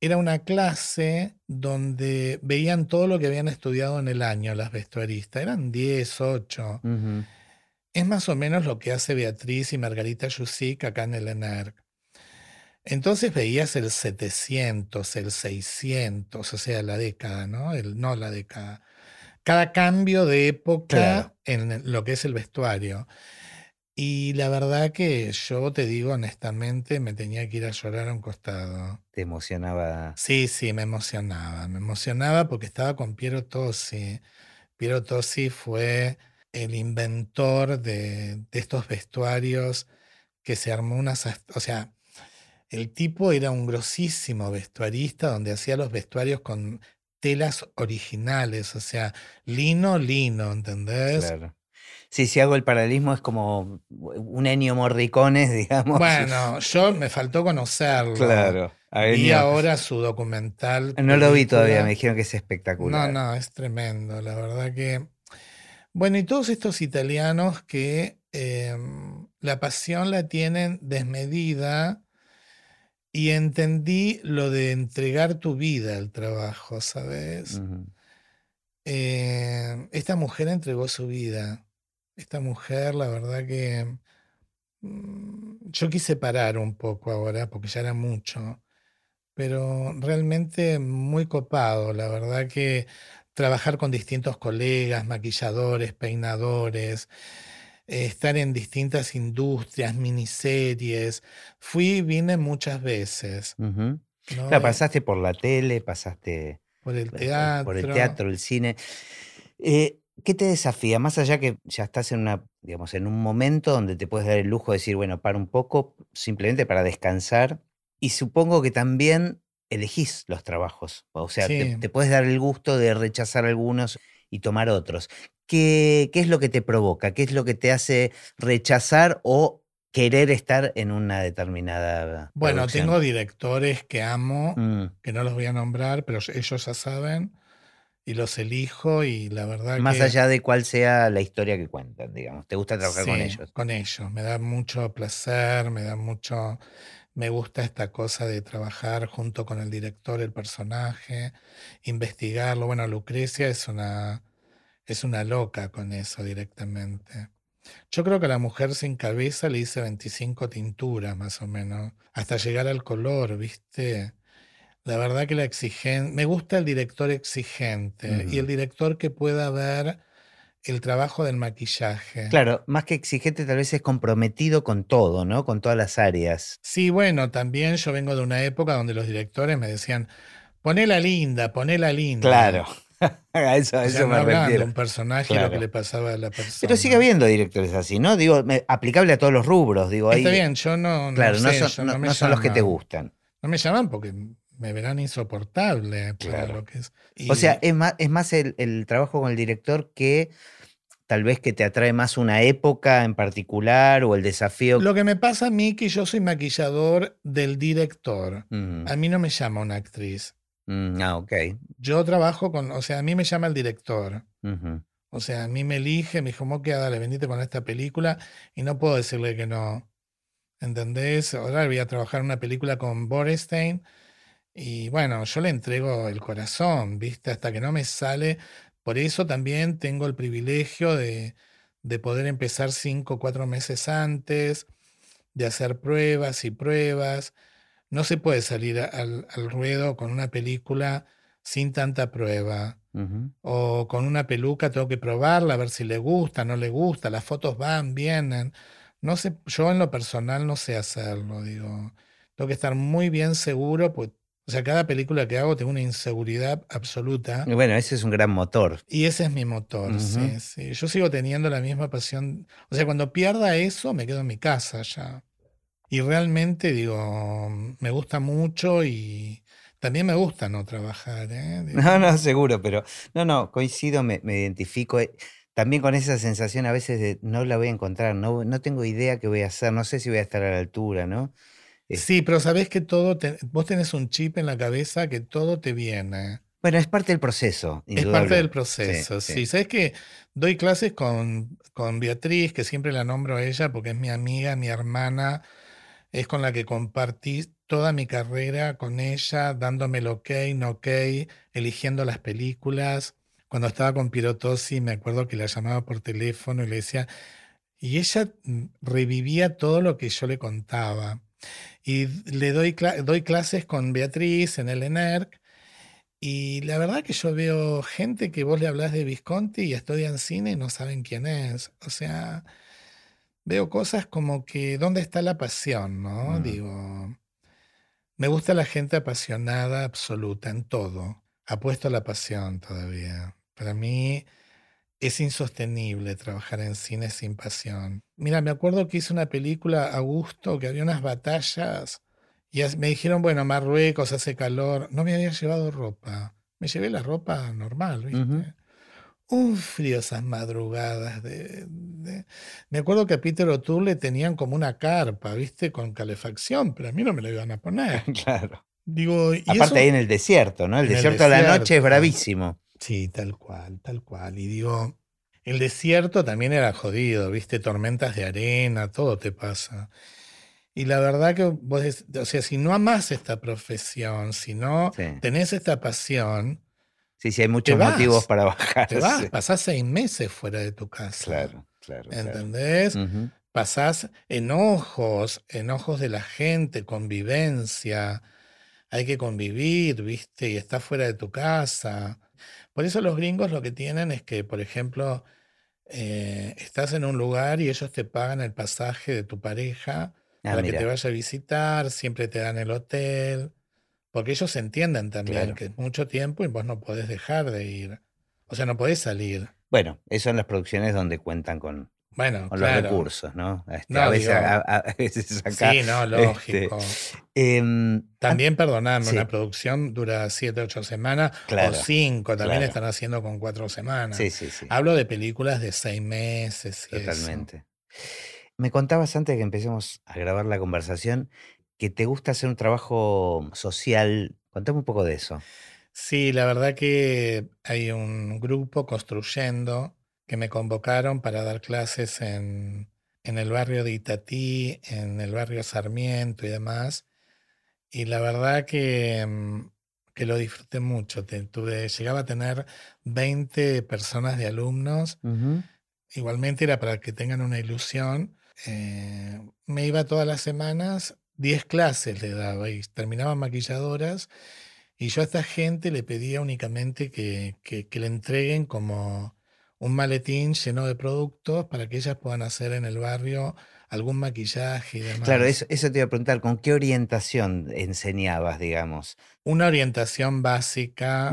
era una clase donde veían todo lo que habían estudiado en el año las vestuaristas. Eran 10, 8. Es más o menos lo que hace Beatriz y Margarita Yusic acá en el ENERC. Entonces veías el 700, el 600, o sea, la década, ¿no? El, no la década. Cada cambio de época en lo que es el vestuario. Y la verdad que yo te digo honestamente, me tenía que ir a llorar a un costado. ¿Te emocionaba? Sí, sí, me emocionaba. Me emocionaba porque estaba con Piero Tosi. Piero Tosi fue el inventor de, de estos vestuarios que se armó unas... O sea, el tipo era un grosísimo vestuarista donde hacía los vestuarios con telas originales, o sea, lino, lino, ¿entendés? Claro. Sí, si hago el paralelismo es como un Ennio Morricone, digamos. Bueno, yo me faltó conocerlo. Claro. Vi ahora su documental. No lo vi todavía, me dijeron que es espectacular. No, no, es tremendo, la verdad que... Bueno, y todos estos italianos que em, la pasión la tienen desmedida y entendí lo de entregar tu vida al trabajo, ¿sabes? Eh, esta mujer entregó su vida. Esta mujer, la verdad que mm, yo quise parar un poco ahora, porque ya era mucho, pero realmente muy copado, la verdad que trabajar con distintos colegas, maquilladores, peinadores, estar en distintas industrias, miniseries. Fui, vine muchas veces. pasaste por la tele, pasaste por el teatro, por el, teatro, el cine. Eh, ¿Qué te desafía? Más allá que ya estás en una, digamos, en un momento donde te puedes dar el lujo de decir, bueno, para un poco, simplemente para descansar. Y supongo que también elegís los trabajos. O sea, te, te, puedes dar el gusto de rechazar algunos y tomar otros. ¿Qué, es lo que te provoca? ¿Qué es lo que te hace rechazar o querer estar en una determinada... Bueno, tengo directores que amo, mm. que no los voy a nombrar, pero ellos ya saben y los elijo y la verdad Más allá de cuál sea la historia que cuentan, digamos. ¿Te gusta trabajar con ellos? Con ellos. Me da mucho placer, me da mucho... Me gusta esta cosa de trabajar junto con el director, el personaje, investigarlo. Bueno, Lucrecia es una es una loca con eso directamente. Yo creo que a la mujer sin cabeza le hice 25 tinturas más o menos, hasta llegar al color, ¿viste? La verdad que la exigencia, me gusta el director exigente y el director que pueda ver el trabajo del maquillaje. Claro, más que exigente tal vez es comprometido con todo, ¿no? Con todas las áreas. Sí, bueno, también yo vengo de una época donde los directores me decían, ponela linda, ponela linda. Claro. a eso, eso me refiero. un personaje lo que le pasaba a la persona. Pero sigue habiendo directores así, ¿no? Digo, aplicable a todos los rubros. Digo, Está bien, yo no. Claro, no, son, los que te gustan. No me llaman porque me verán insoportable claro. lo que es. O sea, es más, es más el, el, trabajo con el director que tal vez que te atrae más una época en particular o el desafío. Lo que me pasa a mí que yo soy maquillador del director. A mí no me llama una actriz. Mm, ah, ok. Yo trabajo con, o sea, a mí me llama el director. O sea, a mí me elige, me dijo, Moquea, dale, bendito con esta película y no puedo decirle que no. ¿Entendés? Ahora voy a trabajar en una película con Borestein y bueno, yo le entrego el corazón, ¿viste? Hasta que no me sale. Por eso también tengo el privilegio de, de poder empezar cinco o cuatro meses antes, de hacer pruebas y pruebas no se puede salir al, ruedo con una película sin tanta prueba. O con una peluca tengo que probarla, a ver si le gusta, no le gusta, las fotos van, vienen. No sé, yo en lo personal no sé hacerlo, digo. Tengo que estar muy bien seguro, pues, o sea, cada película que hago tengo una inseguridad absoluta. Y Bueno, ese es un gran motor. Y ese es mi motor, sí, sí. Yo sigo teniendo la misma pasión. O sea, cuando pierda eso, me quedo en mi casa ya. Y realmente, digo, me gusta mucho y también me gusta no trabajar, ¿eh? No, no, seguro, pero no, no, coincido, me, me identifico. eh, También con esa sensación a veces de no la voy a encontrar, no, no tengo idea qué voy a hacer, no sé si voy a estar a la altura, ¿no? Sí, pero sabés que todo, te- vos tenés un chip en la cabeza que todo te viene. Bueno, es parte del proceso, Es parte del Sí, proceso, sí. sí. Sabes que doy clases con, con Beatriz, que siempre la nombro a ella porque es mi amiga, mi hermana, es con la que compartí toda mi carrera con ella, dándome el ok, no ok, eligiendo las películas. Cuando estaba con Pirotosi, me acuerdo que la llamaba por teléfono y le decía, y ella mm, revivía todo lo que yo le contaba. Y le doy, cla- doy clases con Beatriz en el ENERC. Y la verdad que yo veo gente que vos le hablas de Visconti y estudian cine y no saben quién es. O sea, veo cosas como que, ¿dónde está la pasión, no? Mm. Digo, me gusta la gente apasionada absoluta en todo. Apuesto a la pasión todavía. Para mí es insostenible trabajar en cine sin pasión. Mira, me acuerdo que hice una película a gusto, que había unas batallas y me dijeron, bueno, Marruecos hace calor. No me había llevado ropa. Me llevé la ropa normal, ¿viste? Frío esas madrugadas de, de- Me acuerdo que a Peter O'Toole le tenían como una carpa, ¿viste? Con calefacción, pero a mí no me la iban a poner. Claro. Digo, y Aparte eso... ahí en el desierto, ¿no? El En el desierto a la noche es desierto. bravísimo. Sí, tal cual, tal cual. Y digo, el desierto también era jodido, ¿viste? Tormentas de arena, todo te pasa. Y la verdad que vos, o sea, si no amás esta profesión, si no Sí. tenés esta pasión, Sí, sí, hay muchos vas, motivos para bajar. te vas, pasás seis meses fuera de tu casa. Claro, claro. claro. ¿Entendés? Ujú. Pasás enojos, enojos de la gente, convivencia. Hay que convivir, ¿viste? Y estás fuera de tu casa. Por eso los gringos lo que tienen es que, por ejemplo, eh, estás en un lugar y ellos te pagan el pasaje de tu pareja Ah, para que te vaya a visitar, siempre te dan el hotel, porque ellos entienden también Claro. que es mucho tiempo y vos no podés dejar de ir. O sea, no podés salir. Bueno, eso en las producciones donde cuentan con, Bueno, con los recursos, ¿no? Este, No, a, veces, digo- a, a- a veces acá. Sí, no, este, lógico. em, También, perdonadme, sí. una producción dura siete, ocho semanas Claro, o cinco, también claro. están haciendo con cuatro semanas. sí, sí, sí. Hablo de películas de seis meses y eso. Totalmente. Me contabas antes de que empecemos a grabar la conversación que te gusta hacer un trabajo social. Contame un poco de eso. Sí, la verdad que hay un grupo construyendo que me convocaron para dar clases en, en el barrio de Itatí, en el barrio Sarmiento y demás. Y la verdad que, mm, que lo disfruté mucho. Te- tuve, llegaba a tener 20 personas de alumnos. Igualmente era para que tengan una ilusión. eh, me iba todas las semanas, 10 clases le daba y terminaban maquilladoras. Y yo a esta gente le pedía únicamente que, que- que le entreguen como un maletín lleno de productos para que ellas puedan hacer en el barrio algún maquillaje y demás. Claro, eso, eso te iba a preguntar, ¿con qué orientación enseñabas, digamos? Una orientación básica,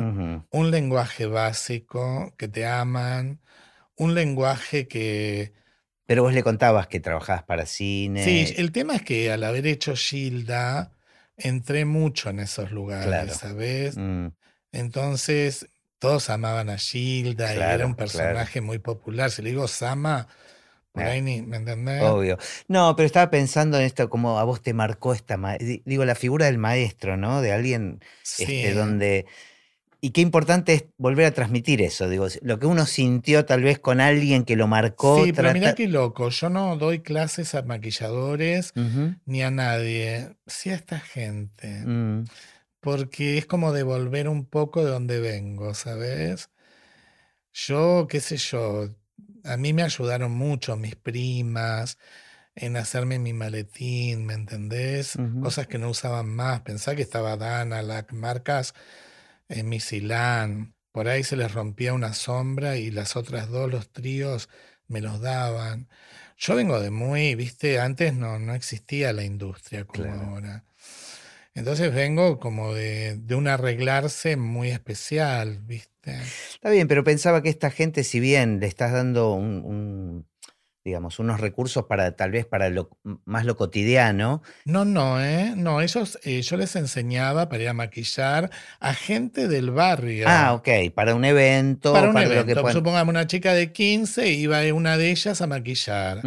un lenguaje básico, que te aman, un lenguaje que... Pero vos le contabas que trabajabas para cine. Sí, el tema es que al haber hecho Gilda, entré mucho en esos lugares, Claro. ¿sabes? Mm, Entonces, todos amaban a Gilda y era un claro. personaje muy popular. Si le digo Sama, por Ah, ahí ni, ¿me entendés? Obvio. No, pero estaba pensando en esto, como a vos te marcó esta, digo, la figura del maestro, ¿no? De alguien Sí. este, donde... Y qué importante es volver a transmitir eso, digo, lo que uno sintió tal vez con alguien que lo marcó. Sí, pero mirá trata- qué loco. Yo no doy clases a maquilladores ni a nadie, sí a esta gente. mm, Porque es como devolver un poco de donde vengo, ¿sabes? Yo, qué sé yo, a mí me ayudaron mucho mis primas en hacerme mi maletín, ¿me entendés? Cosas que no usaban más. Pensá que estaba Dana, las marcas en mi Silán. por ahí se les rompía una sombra y las otras dos, los tríos, me los daban. Yo vengo de muy, viste, antes no, no existía la industria como ahora. Entonces vengo como de, de, un arreglarse muy especial, ¿viste? Está bien, pero pensaba que esta gente, si bien le estás dando un, digamos, unos recursos para tal vez para lo, más lo cotidiano. No, no, ¿eh? No, ellos, eh, yo les enseñaba para ir a maquillar a gente del barrio. Ah, ok, para un evento. Para un evento, supongamos una chica de 15, iba una de ellas a maquillar.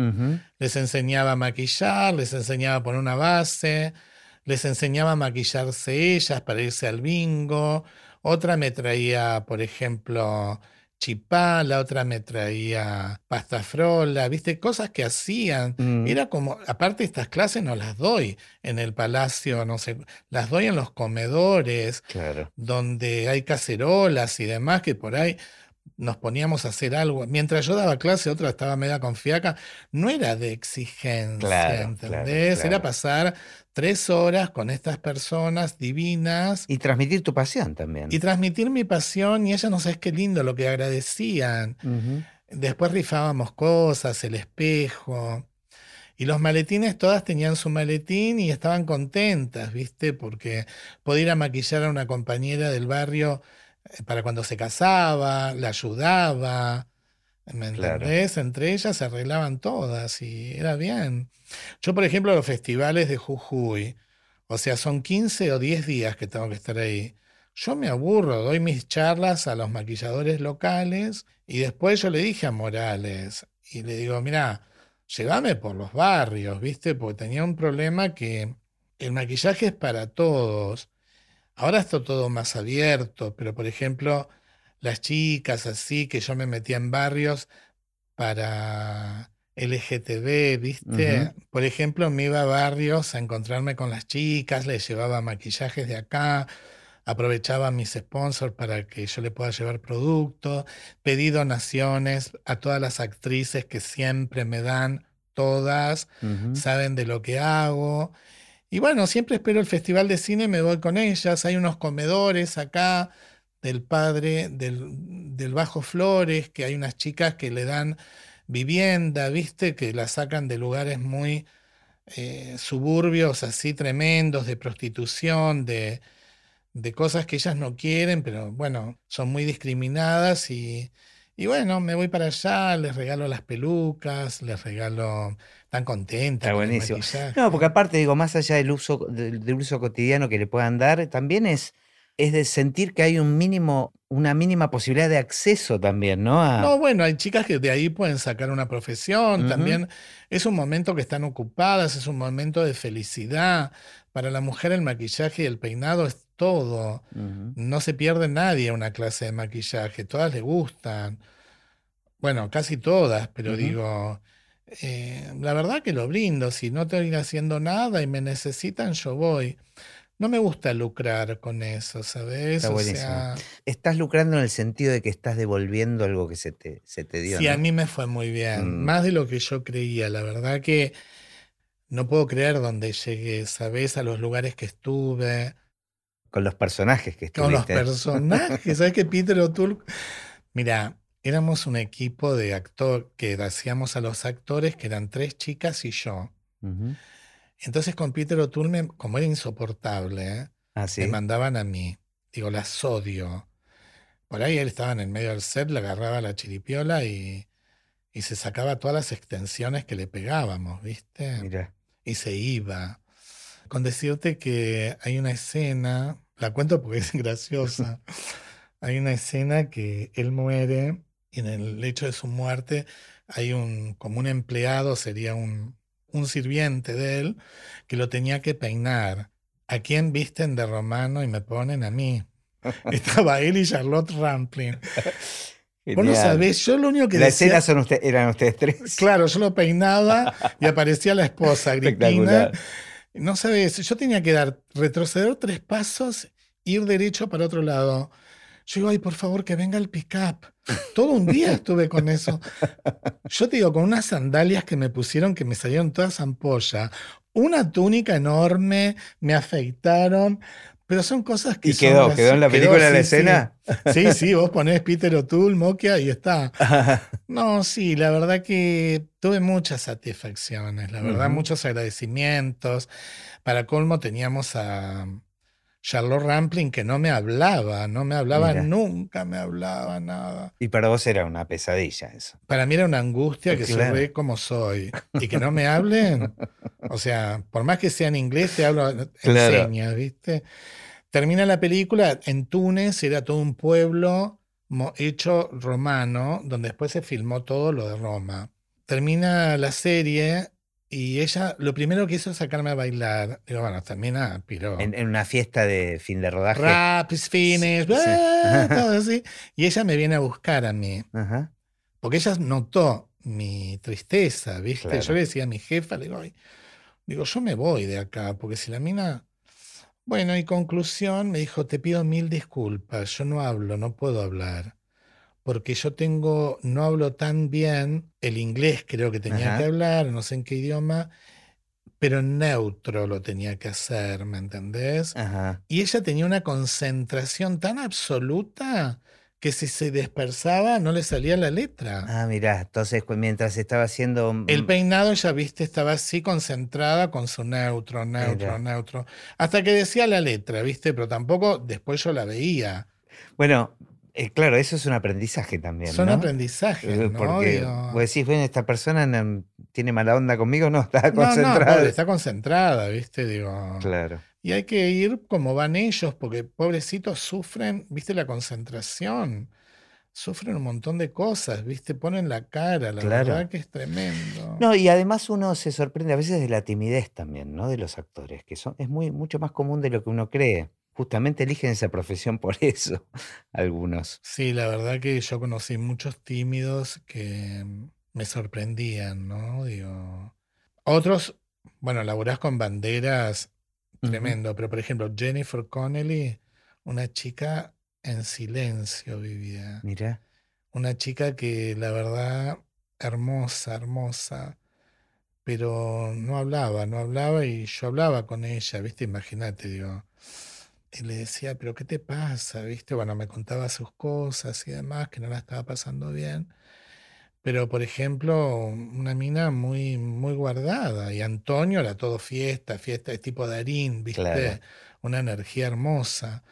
Les enseñaba a maquillar, les enseñaba a poner una base, les enseñaba a maquillarse ellas para irse al bingo. Otra me traía, por ejemplo, chipá, la otra me traía pasta frola, viste, cosas que hacían. Mm. Era como, aparte estas clases no las doy en el palacio, no sé, las doy en los comedores, donde hay cacerolas y demás, que por ahí nos poníamos a hacer algo. Mientras yo daba clase, otra estaba media confiaca. No era de exigencia, ¿entendés? Era pasar tres horas con estas personas divinas. Y transmitir tu pasión también. Y transmitir mi pasión, y ellas no sabes qué lindo lo que agradecían. Después rifábamos cosas, el espejo. Y los maletines, todas tenían su maletín y estaban contentas, ¿viste? Porque podía ir a maquillar a una compañera del barrio para cuando se casaba, la ayudaba. ¿Me entendés? Entre ellas se arreglaban todas y era bien. Yo, por ejemplo, los festivales de Jujuy, o sea, son 15 o 10 días que tengo que estar ahí. Yo me aburro, doy mis charlas a los maquilladores locales y después yo le dije a Morales y le digo, mira, llévame por los barrios, ¿viste? Porque tenía un problema que el maquillaje es para todos. Ahora está todo más abierto, pero por ejemplo, las chicas así, que yo me metía en barrios para LGTB, ¿viste? Por ejemplo, me iba a barrios a encontrarme con las chicas, les llevaba maquillajes de acá, aprovechaba mis sponsors para que yo le pueda llevar productos, pedí donaciones a todas las actrices que siempre me dan, todas, saben de lo que hago. Y bueno, siempre espero el festival de cine, me voy con ellas, hay unos comedores acá del padre del, del Bajo Flores, que hay unas chicas que le dan vivienda, viste, que la sacan de lugares muy eh, suburbios así tremendos, de prostitución, de, de, cosas que ellas no quieren, pero bueno, son muy discriminadas y, y bueno, me voy para allá, les regalo las pelucas, les regalo, están contentas. Está buenísimo. No, porque aparte digo, más allá del uso, del uso cotidiano que le puedan dar, también es es de sentir que hay un mínimo, una mínima posibilidad de acceso también, ¿no? No, bueno, hay chicas que de ahí pueden sacar una profesión, también es un momento que están ocupadas, es un momento de felicidad. Para la mujer el maquillaje y el peinado es todo. No se pierde nadie una clase de maquillaje, todas le gustan. Bueno, casi todas, pero digo, eh, la verdad que lo brindo, si no estoy haciendo nada y me necesitan, yo voy no me gusta lucrar con eso, ¿sabes? Está estás lucrando en el sentido de que estás devolviendo algo que se te, se te dio. Sí, a mí me fue muy bien, mm. más de lo que yo creía. La verdad que no puedo creer dónde llegué, ¿sabes? A los lugares que estuve. Con los personajes que estuviste. Con los personajes, ¿sabes que Peter O'Toole? Mira, éramos un equipo de actor que hacíamos a los actores, que eran tres chicas y yo. Entonces con Peter O'Toole, como era insoportable, ¿eh? ah, me mandaban a mí. Digo, las odio. Por ahí él estaba en el medio del set, le agarraba la chiripiola y, y se sacaba todas las extensiones que le pegábamos, ¿viste? Mira. Y se iba. Con decirte que hay una escena, la cuento porque es graciosa. hay una escena que él muere y en el hecho de su muerte hay un, como un empleado, sería un, un sirviente de él que lo tenía que peinar. ¿A quién visten de romano y me ponen a mí? Estaba él y Charlotte Rampling. Vos no sabés, yo lo único que La escena son eran ustedes tres. Claro, yo lo peinaba y aparecía la esposa, Agripina. No sabés, yo tenía que dar, retroceder tres pasos, ir derecho para otro lado. Yo digo, ay, por favor, que venga el pick-up. Todo un día estuve con eso. Yo te digo, con unas sandalias que me pusieron que me salieron todas ampolla, una túnica enorme, me afeitaron, Pero son cosas que. ¿Y quedó? ¿Quedó en la película la escena? Sí. sí, vos ponés Peter O'Toole, Mokia y está. No, sí, la verdad que tuve muchas satisfacciones, la verdad, muchos agradecimientos. Para colmo teníamos a Charlotte Rampling que no me hablaba, no me hablaba nunca, me hablaba nada. Y para vos era una pesadilla eso. Para mí era una angustia que se ve como soy. Y que no me hablen. O sea, por más que sea en inglés, te hablo en señas, ¿viste? Termina la película en Túnez, era todo un pueblo hecho romano, donde después se filmó todo lo de Roma. Termina la serie y ella lo primero que hizo es sacarme a bailar. Digo, bueno, termina, pero. En, una fiesta de fin de rodaje. Raps, fines, todo así. Y ella me viene a buscar a mí. Porque ella notó mi tristeza, ¿viste? Yo le decía a mi jefa, le digo, digo, yo me voy de acá, porque si la mina. Bueno, y conclusión, me dijo, te pido mil disculpas, yo no hablo, no puedo hablar porque yo tengo, no hablo tan bien el inglés, creo que tenía que hablar, no sé en qué idioma, pero neutro lo tenía que hacer, ¿me entendés? Y ella tenía una concentración tan absoluta que si se dispersaba no le salía la letra. Ah, mira, entonces mientras estaba haciendo... El peinado, ya viste, estaba así concentrada con su neutro, neutro, neutro, hasta que decía la letra, viste, pero tampoco después yo la veía. Bueno, eh, claro, eso es un aprendizaje también. Son aprendizajes, eh, ¿no? Porque vos decís, bueno, esta persona tiene mala onda conmigo, no, está concentrada. No, está concentrada, ¿viste? Digo. Claro. Y hay que ir como van ellos, porque pobrecitos sufren, ¿viste? La concentración. Sufren un montón de cosas, ¿viste? Ponen la cara, la verdad que es tremendo. No, y además uno se sorprende a veces de la timidez también, ¿no? De los actores, que son, es muy, mucho más común de lo que uno cree justamente eligen esa profesión por eso, algunos. Sí, la verdad que yo conocí muchos tímidos que me sorprendían, ¿no? Digo, otros, bueno, laburás con banderas, tremendo, pero por ejemplo, Jennifer Connelly, una chica en silencio vivía. Mira. Una chica que la verdad, hermosa, hermosa, pero no hablaba, no hablaba y yo hablaba con ella, ¿viste? Imagínate, digo y le decía, pero ¿qué te pasa? ¿Viste? Bueno, me contaba sus cosas y demás, que no la estaba pasando bien. Pero, por ejemplo, una mina muy, muy guardada. Y Antonio era todo fiesta, fiesta de tipo Darín, ¿viste? Una energía hermosa.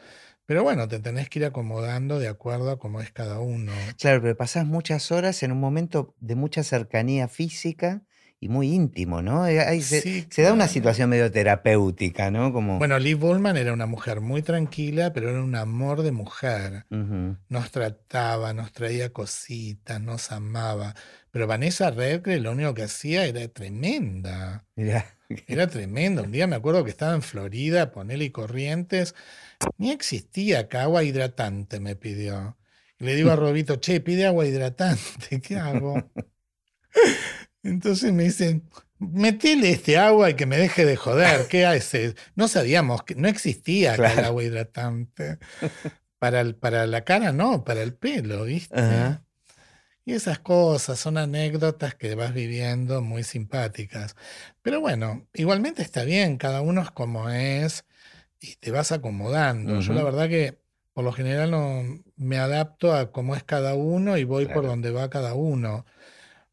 Pero bueno, te tenés que ir acomodando de acuerdo a cómo es cada uno. Claro, pero pasás muchas horas en un momento de mucha cercanía física y muy íntimo, ¿no? Eh, ahí se, da una situación medio terapéutica, ¿no? Como... Bueno, Liv Bullman era una mujer muy tranquila, pero era un amor de mujer. Nos trataba, nos traía cositas, nos amaba. Pero Vanessa Redgrave lo único que hacía era tremenda. Era tremenda. Un día me acuerdo que estaba en Florida, ponele y corrientes. Ni existía acá agua hidratante, me pidió. le digo a Robito, che, pide agua hidratante, ¿qué hago? Entonces me dicen, metele este agua y que me deje de joder. ¿Qué hace? No sabíamos, que no existía el agua hidratante. Para, el, para la cara no, para el pelo, ¿viste? Y esas cosas son anécdotas que vas viviendo muy simpáticas. Pero bueno, igualmente está bien, cada uno es como es y te vas acomodando. Yo la verdad que por lo general no me adapto a cómo es cada uno y voy por donde va cada uno.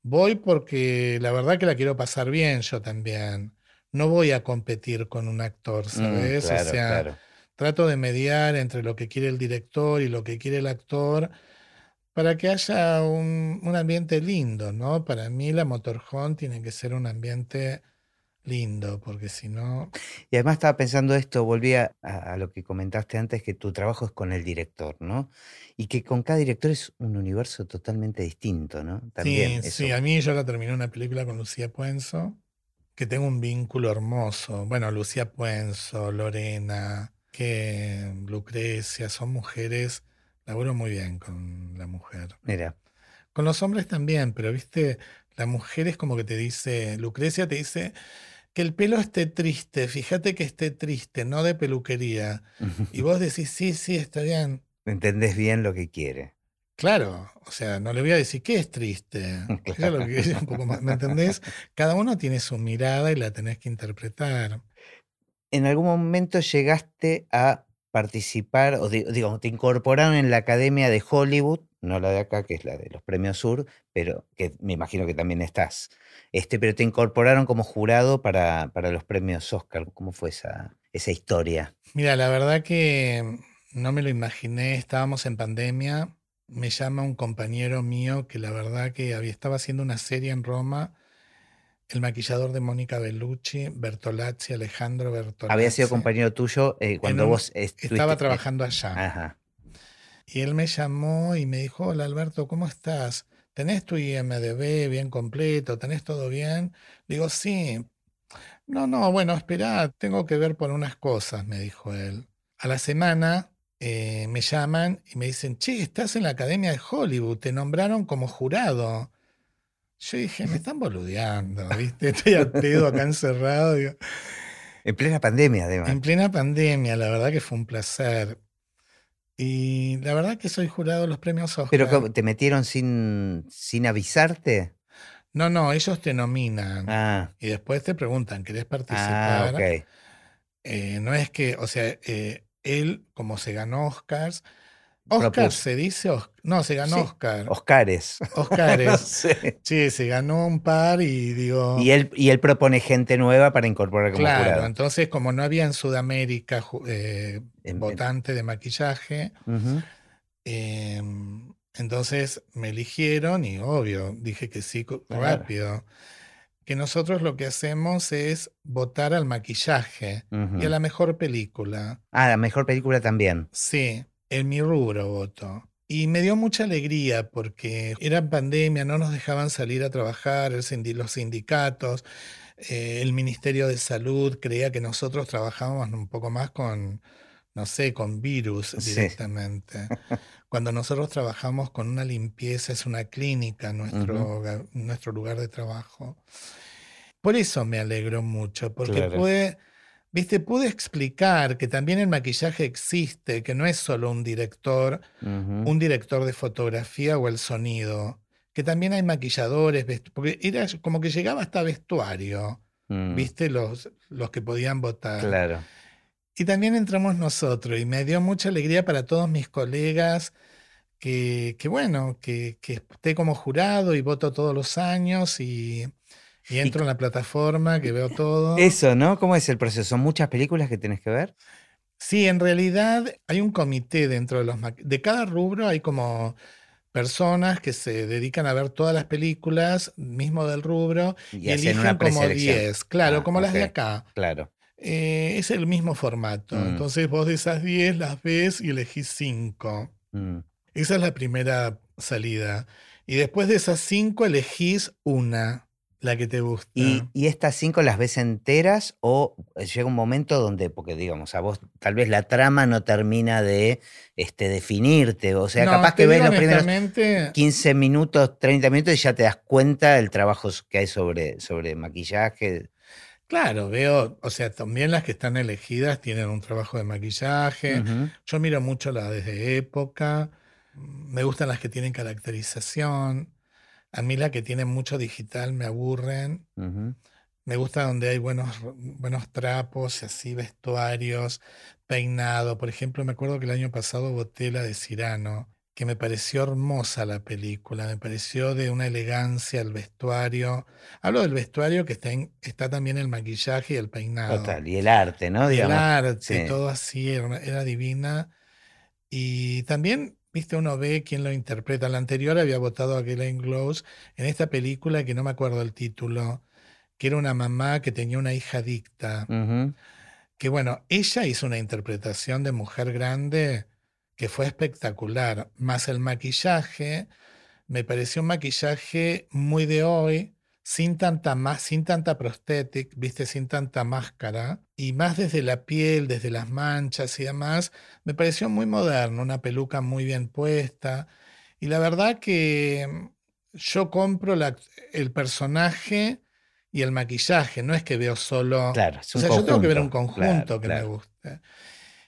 Voy porque la verdad que la quiero pasar bien yo también. No voy a competir con un actor, mm, ¿sabes? o sea, trato de mediar entre lo que quiere el director y lo que quiere el actor para que haya un, ambiente lindo, ¿no? Para mí la motorhome tiene que ser un ambiente lindo, porque si no... Y además estaba pensando esto, volví a, lo que comentaste antes, que tu trabajo es con el director, ¿no? Y que con cada director es un universo totalmente distinto, ¿no? También sí, sí, a mí yo la terminé una película con Lucía Puenzo, que tengo un vínculo hermoso. Bueno, Lucía Puenzo, Lorena, que Lucrecia, son mujeres, laburo muy bien con la mujer. Mira. Con los hombres también, pero viste, la mujer es como que te dice, Lucrecia te dice, que el pelo esté triste, fíjate que esté triste, no de peluquería. Y vos decís, sí, sí, está bien. Entendés bien lo que quiere. Claro, o sea, no le voy a decir que es triste. ¿Me entendés? Cada uno tiene su mirada y la tenés que interpretar. ¿En algún momento llegaste a participar, o di- digo, te incorporaron en la Academia de Hollywood, no la de acá, que es la de los Premios Sur, pero que me imagino que también estás. Este, pero te incorporaron como jurado para, para los premios Oscar. ¿Cómo fue esa, esa historia? Mira, la verdad que no me lo imaginé, estábamos en pandemia, me llama un compañero mío que la verdad que había, estaba haciendo una serie en Roma, el maquillador de Mónica Bellucci, Bertolazzi, Alejandro Bertolazzi. Había sido compañero tuyo eh, cuando un- vos estuviste- Estaba trabajando allá. Ajá. Y él me llamó y me dijo, hola Alberto, ¿cómo estás? ¿Tenés tu IMDB bien completo? ¿Tenés todo bien? Le digo, sí. No, no, bueno, espera, tengo que ver por unas cosas, me dijo él. A la semana eh, me llaman y me dicen, che, estás en la Academia de Hollywood, te nombraron como jurado. Yo dije, me están boludeando, ¿viste? Estoy al pedo acá encerrado. digo. En plena pandemia, además. En plena pandemia, la verdad que fue un placer. Y la verdad que soy jurado de los premios Oscar. Pero ¿cómo, te metieron sin, sin avisarte. No, no, ellos te nominan Ah, y después te preguntan, ¿querés ah, participar? ok. Eh, no es que, o sea, eh, él, como se ganó Oscars, Oscar se dice, no, se ganó Sí, Oscar, Oscares. no Oscars. sé. Sí, se ganó un par y digo, Y él, y él propone gente nueva para incorporar como claro, jurado. entonces como no había en Sudamérica eh, En- votante de maquillaje, eh, entonces me eligieron y obvio, dije que sí Claro. rápido. Que nosotros lo que hacemos es votar al maquillaje y a la mejor película. Ah, la mejor película también. Sí, en mi rubro voto. Y me dio mucha alegría porque era pandemia, no nos dejaban salir a trabajar, el los sindicatos, eh, el Ministerio de Salud creía que nosotros trabajábamos un poco más con, no sé, con virus Sí. directamente. Cuando nosotros trabajamos con una limpieza, es una clínica nuestro, nuestro lugar de trabajo. Por eso me alegró mucho, porque Claro. pude, viste, pude explicar que también el maquillaje existe, que no es solo un director, un director de fotografía o el sonido, que también hay maquilladores, porque era como que llegaba hasta vestuario, Mm, viste, los, los que podían votar. Claro. Y también entramos nosotros y me dio mucha alegría para todos mis colegas que, que bueno, que, que esté como jurado y voto todos los años y, y entro en la plataforma, que veo todo. Eso, ¿no? ¿Cómo es el proceso? ¿Son muchas películas que tenés que ver? Sí, en realidad hay un comité dentro de los... De cada rubro hay como personas que se dedican a ver todas las películas, mismo del rubro, Y, y, eligen como preselección. 10, claro, Ah, como las de acá. Claro. Eh, es el mismo formato. Mm. Entonces vos de esas 10 las ves y elegís 5. Mm. Esa es la primera salida. Y después de esas 5 elegís una, la que te gusta. ¿Y, y estas cinco las ves enteras o llega un momento donde, porque digamos, a vos tal vez la trama no termina de este, definirte, o sea, No, capaz que ves los primeros honestamente, 15 minutos, 30 minutos y ya te das cuenta del trabajo que hay sobre, sobre maquillaje. Claro, veo, o sea, también las que están elegidas tienen un trabajo de maquillaje. Yo miro mucho las desde época. Me gustan las que tienen caracterización. A mí las que tienen mucho digital me aburren. Me gusta donde hay buenos, buenos trapos, así vestuarios, peinado. Por ejemplo, me acuerdo que el año pasado voté la de Cirano, que me pareció hermosa la película, me pareció de una elegancia el vestuario. Hablo del vestuario que está, en- está también el maquillaje y el peinado. Total. Y el arte, ¿no? Y el arte, sí. todo así, era, era divina. Y también, viste, uno ve quién lo interpreta. La anterior había votado a Glenn Close en esta película que no me acuerdo el título, que era una mamá que tenía una hija adicta. Que bueno, ella hizo una interpretación de mujer grande que fue espectacular. Más el maquillaje, me pareció un maquillaje muy de hoy, sin tanta más, sin tanta prosthetic, viste, sin tanta máscara, y más desde la piel, desde las manchas y demás, me pareció muy moderno, una peluca muy bien puesta. Y la verdad que mm, yo compro la- el personaje y el maquillaje, no es que veo solo Claro, es o un sea, yo tengo que ver un conjunto, conjunto claro, que claro. me guste.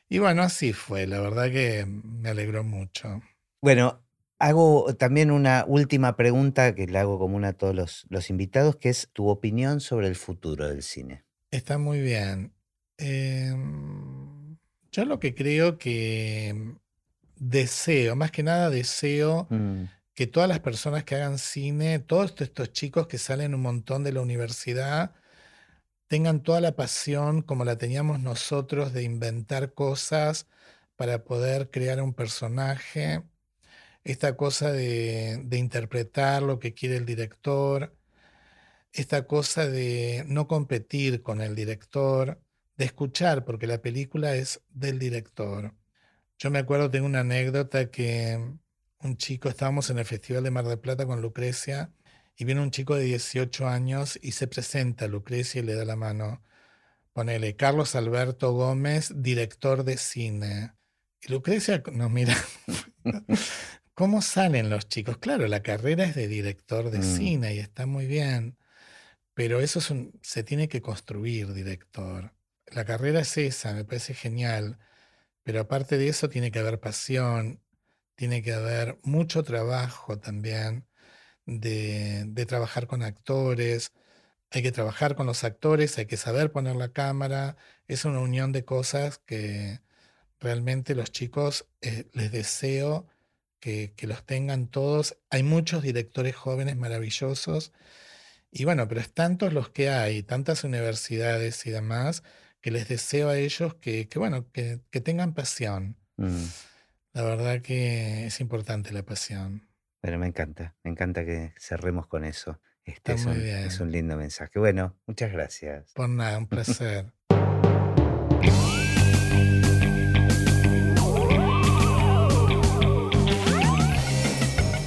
Y bueno, así fue, la verdad que me alegró mucho. Bueno, hago también una última pregunta que le hago común a todos los, los invitados, que es tu opinión sobre el futuro del cine. Está muy bien. Em, Yo lo que creo que deseo, más que nada deseo Mm, que todas las personas que hagan cine, todos estos chicos que salen un montón de la universidad, tengan toda la pasión como la teníamos nosotros de inventar cosas para poder crear un personaje, esta cosa de, de interpretar lo que quiere el director, esta cosa de no competir con el director, de escuchar, porque la película es del director. Yo me acuerdo, tengo una anécdota que un chico, estábamos en el Festival de Mar del Plata con Lucrecia y viene un chico de 18 años y se presenta a Lucrecia y le da la mano. Ponele Carlos Alberto Gómez, director de cine. Y Lucrecia nos mira. ¿Cómo salen los chicos? Claro, la carrera es de director de Mm. cine y está muy bien, pero eso es un- se tiene que construir, director. La carrera es esa, me parece genial, pero aparte de eso tiene que haber pasión, tiene que haber mucho trabajo también de, trabajar con actores, hay que trabajar con los actores, hay que saber poner la cámara, es una unión de cosas que realmente los chicos eh, les deseo que, que los tengan todos. Hay muchos directores jóvenes maravillosos y bueno, pero es tantos los que hay, tantas universidades y demás, que les deseo a ellos que, que bueno, que, que tengan pasión. mm. La verdad que es importante la pasión. Pero me encanta, me encanta que cerremos con eso. Este Está es muy un, bien. es un lindo mensaje. Bueno, muchas gracias. Por nada, un placer.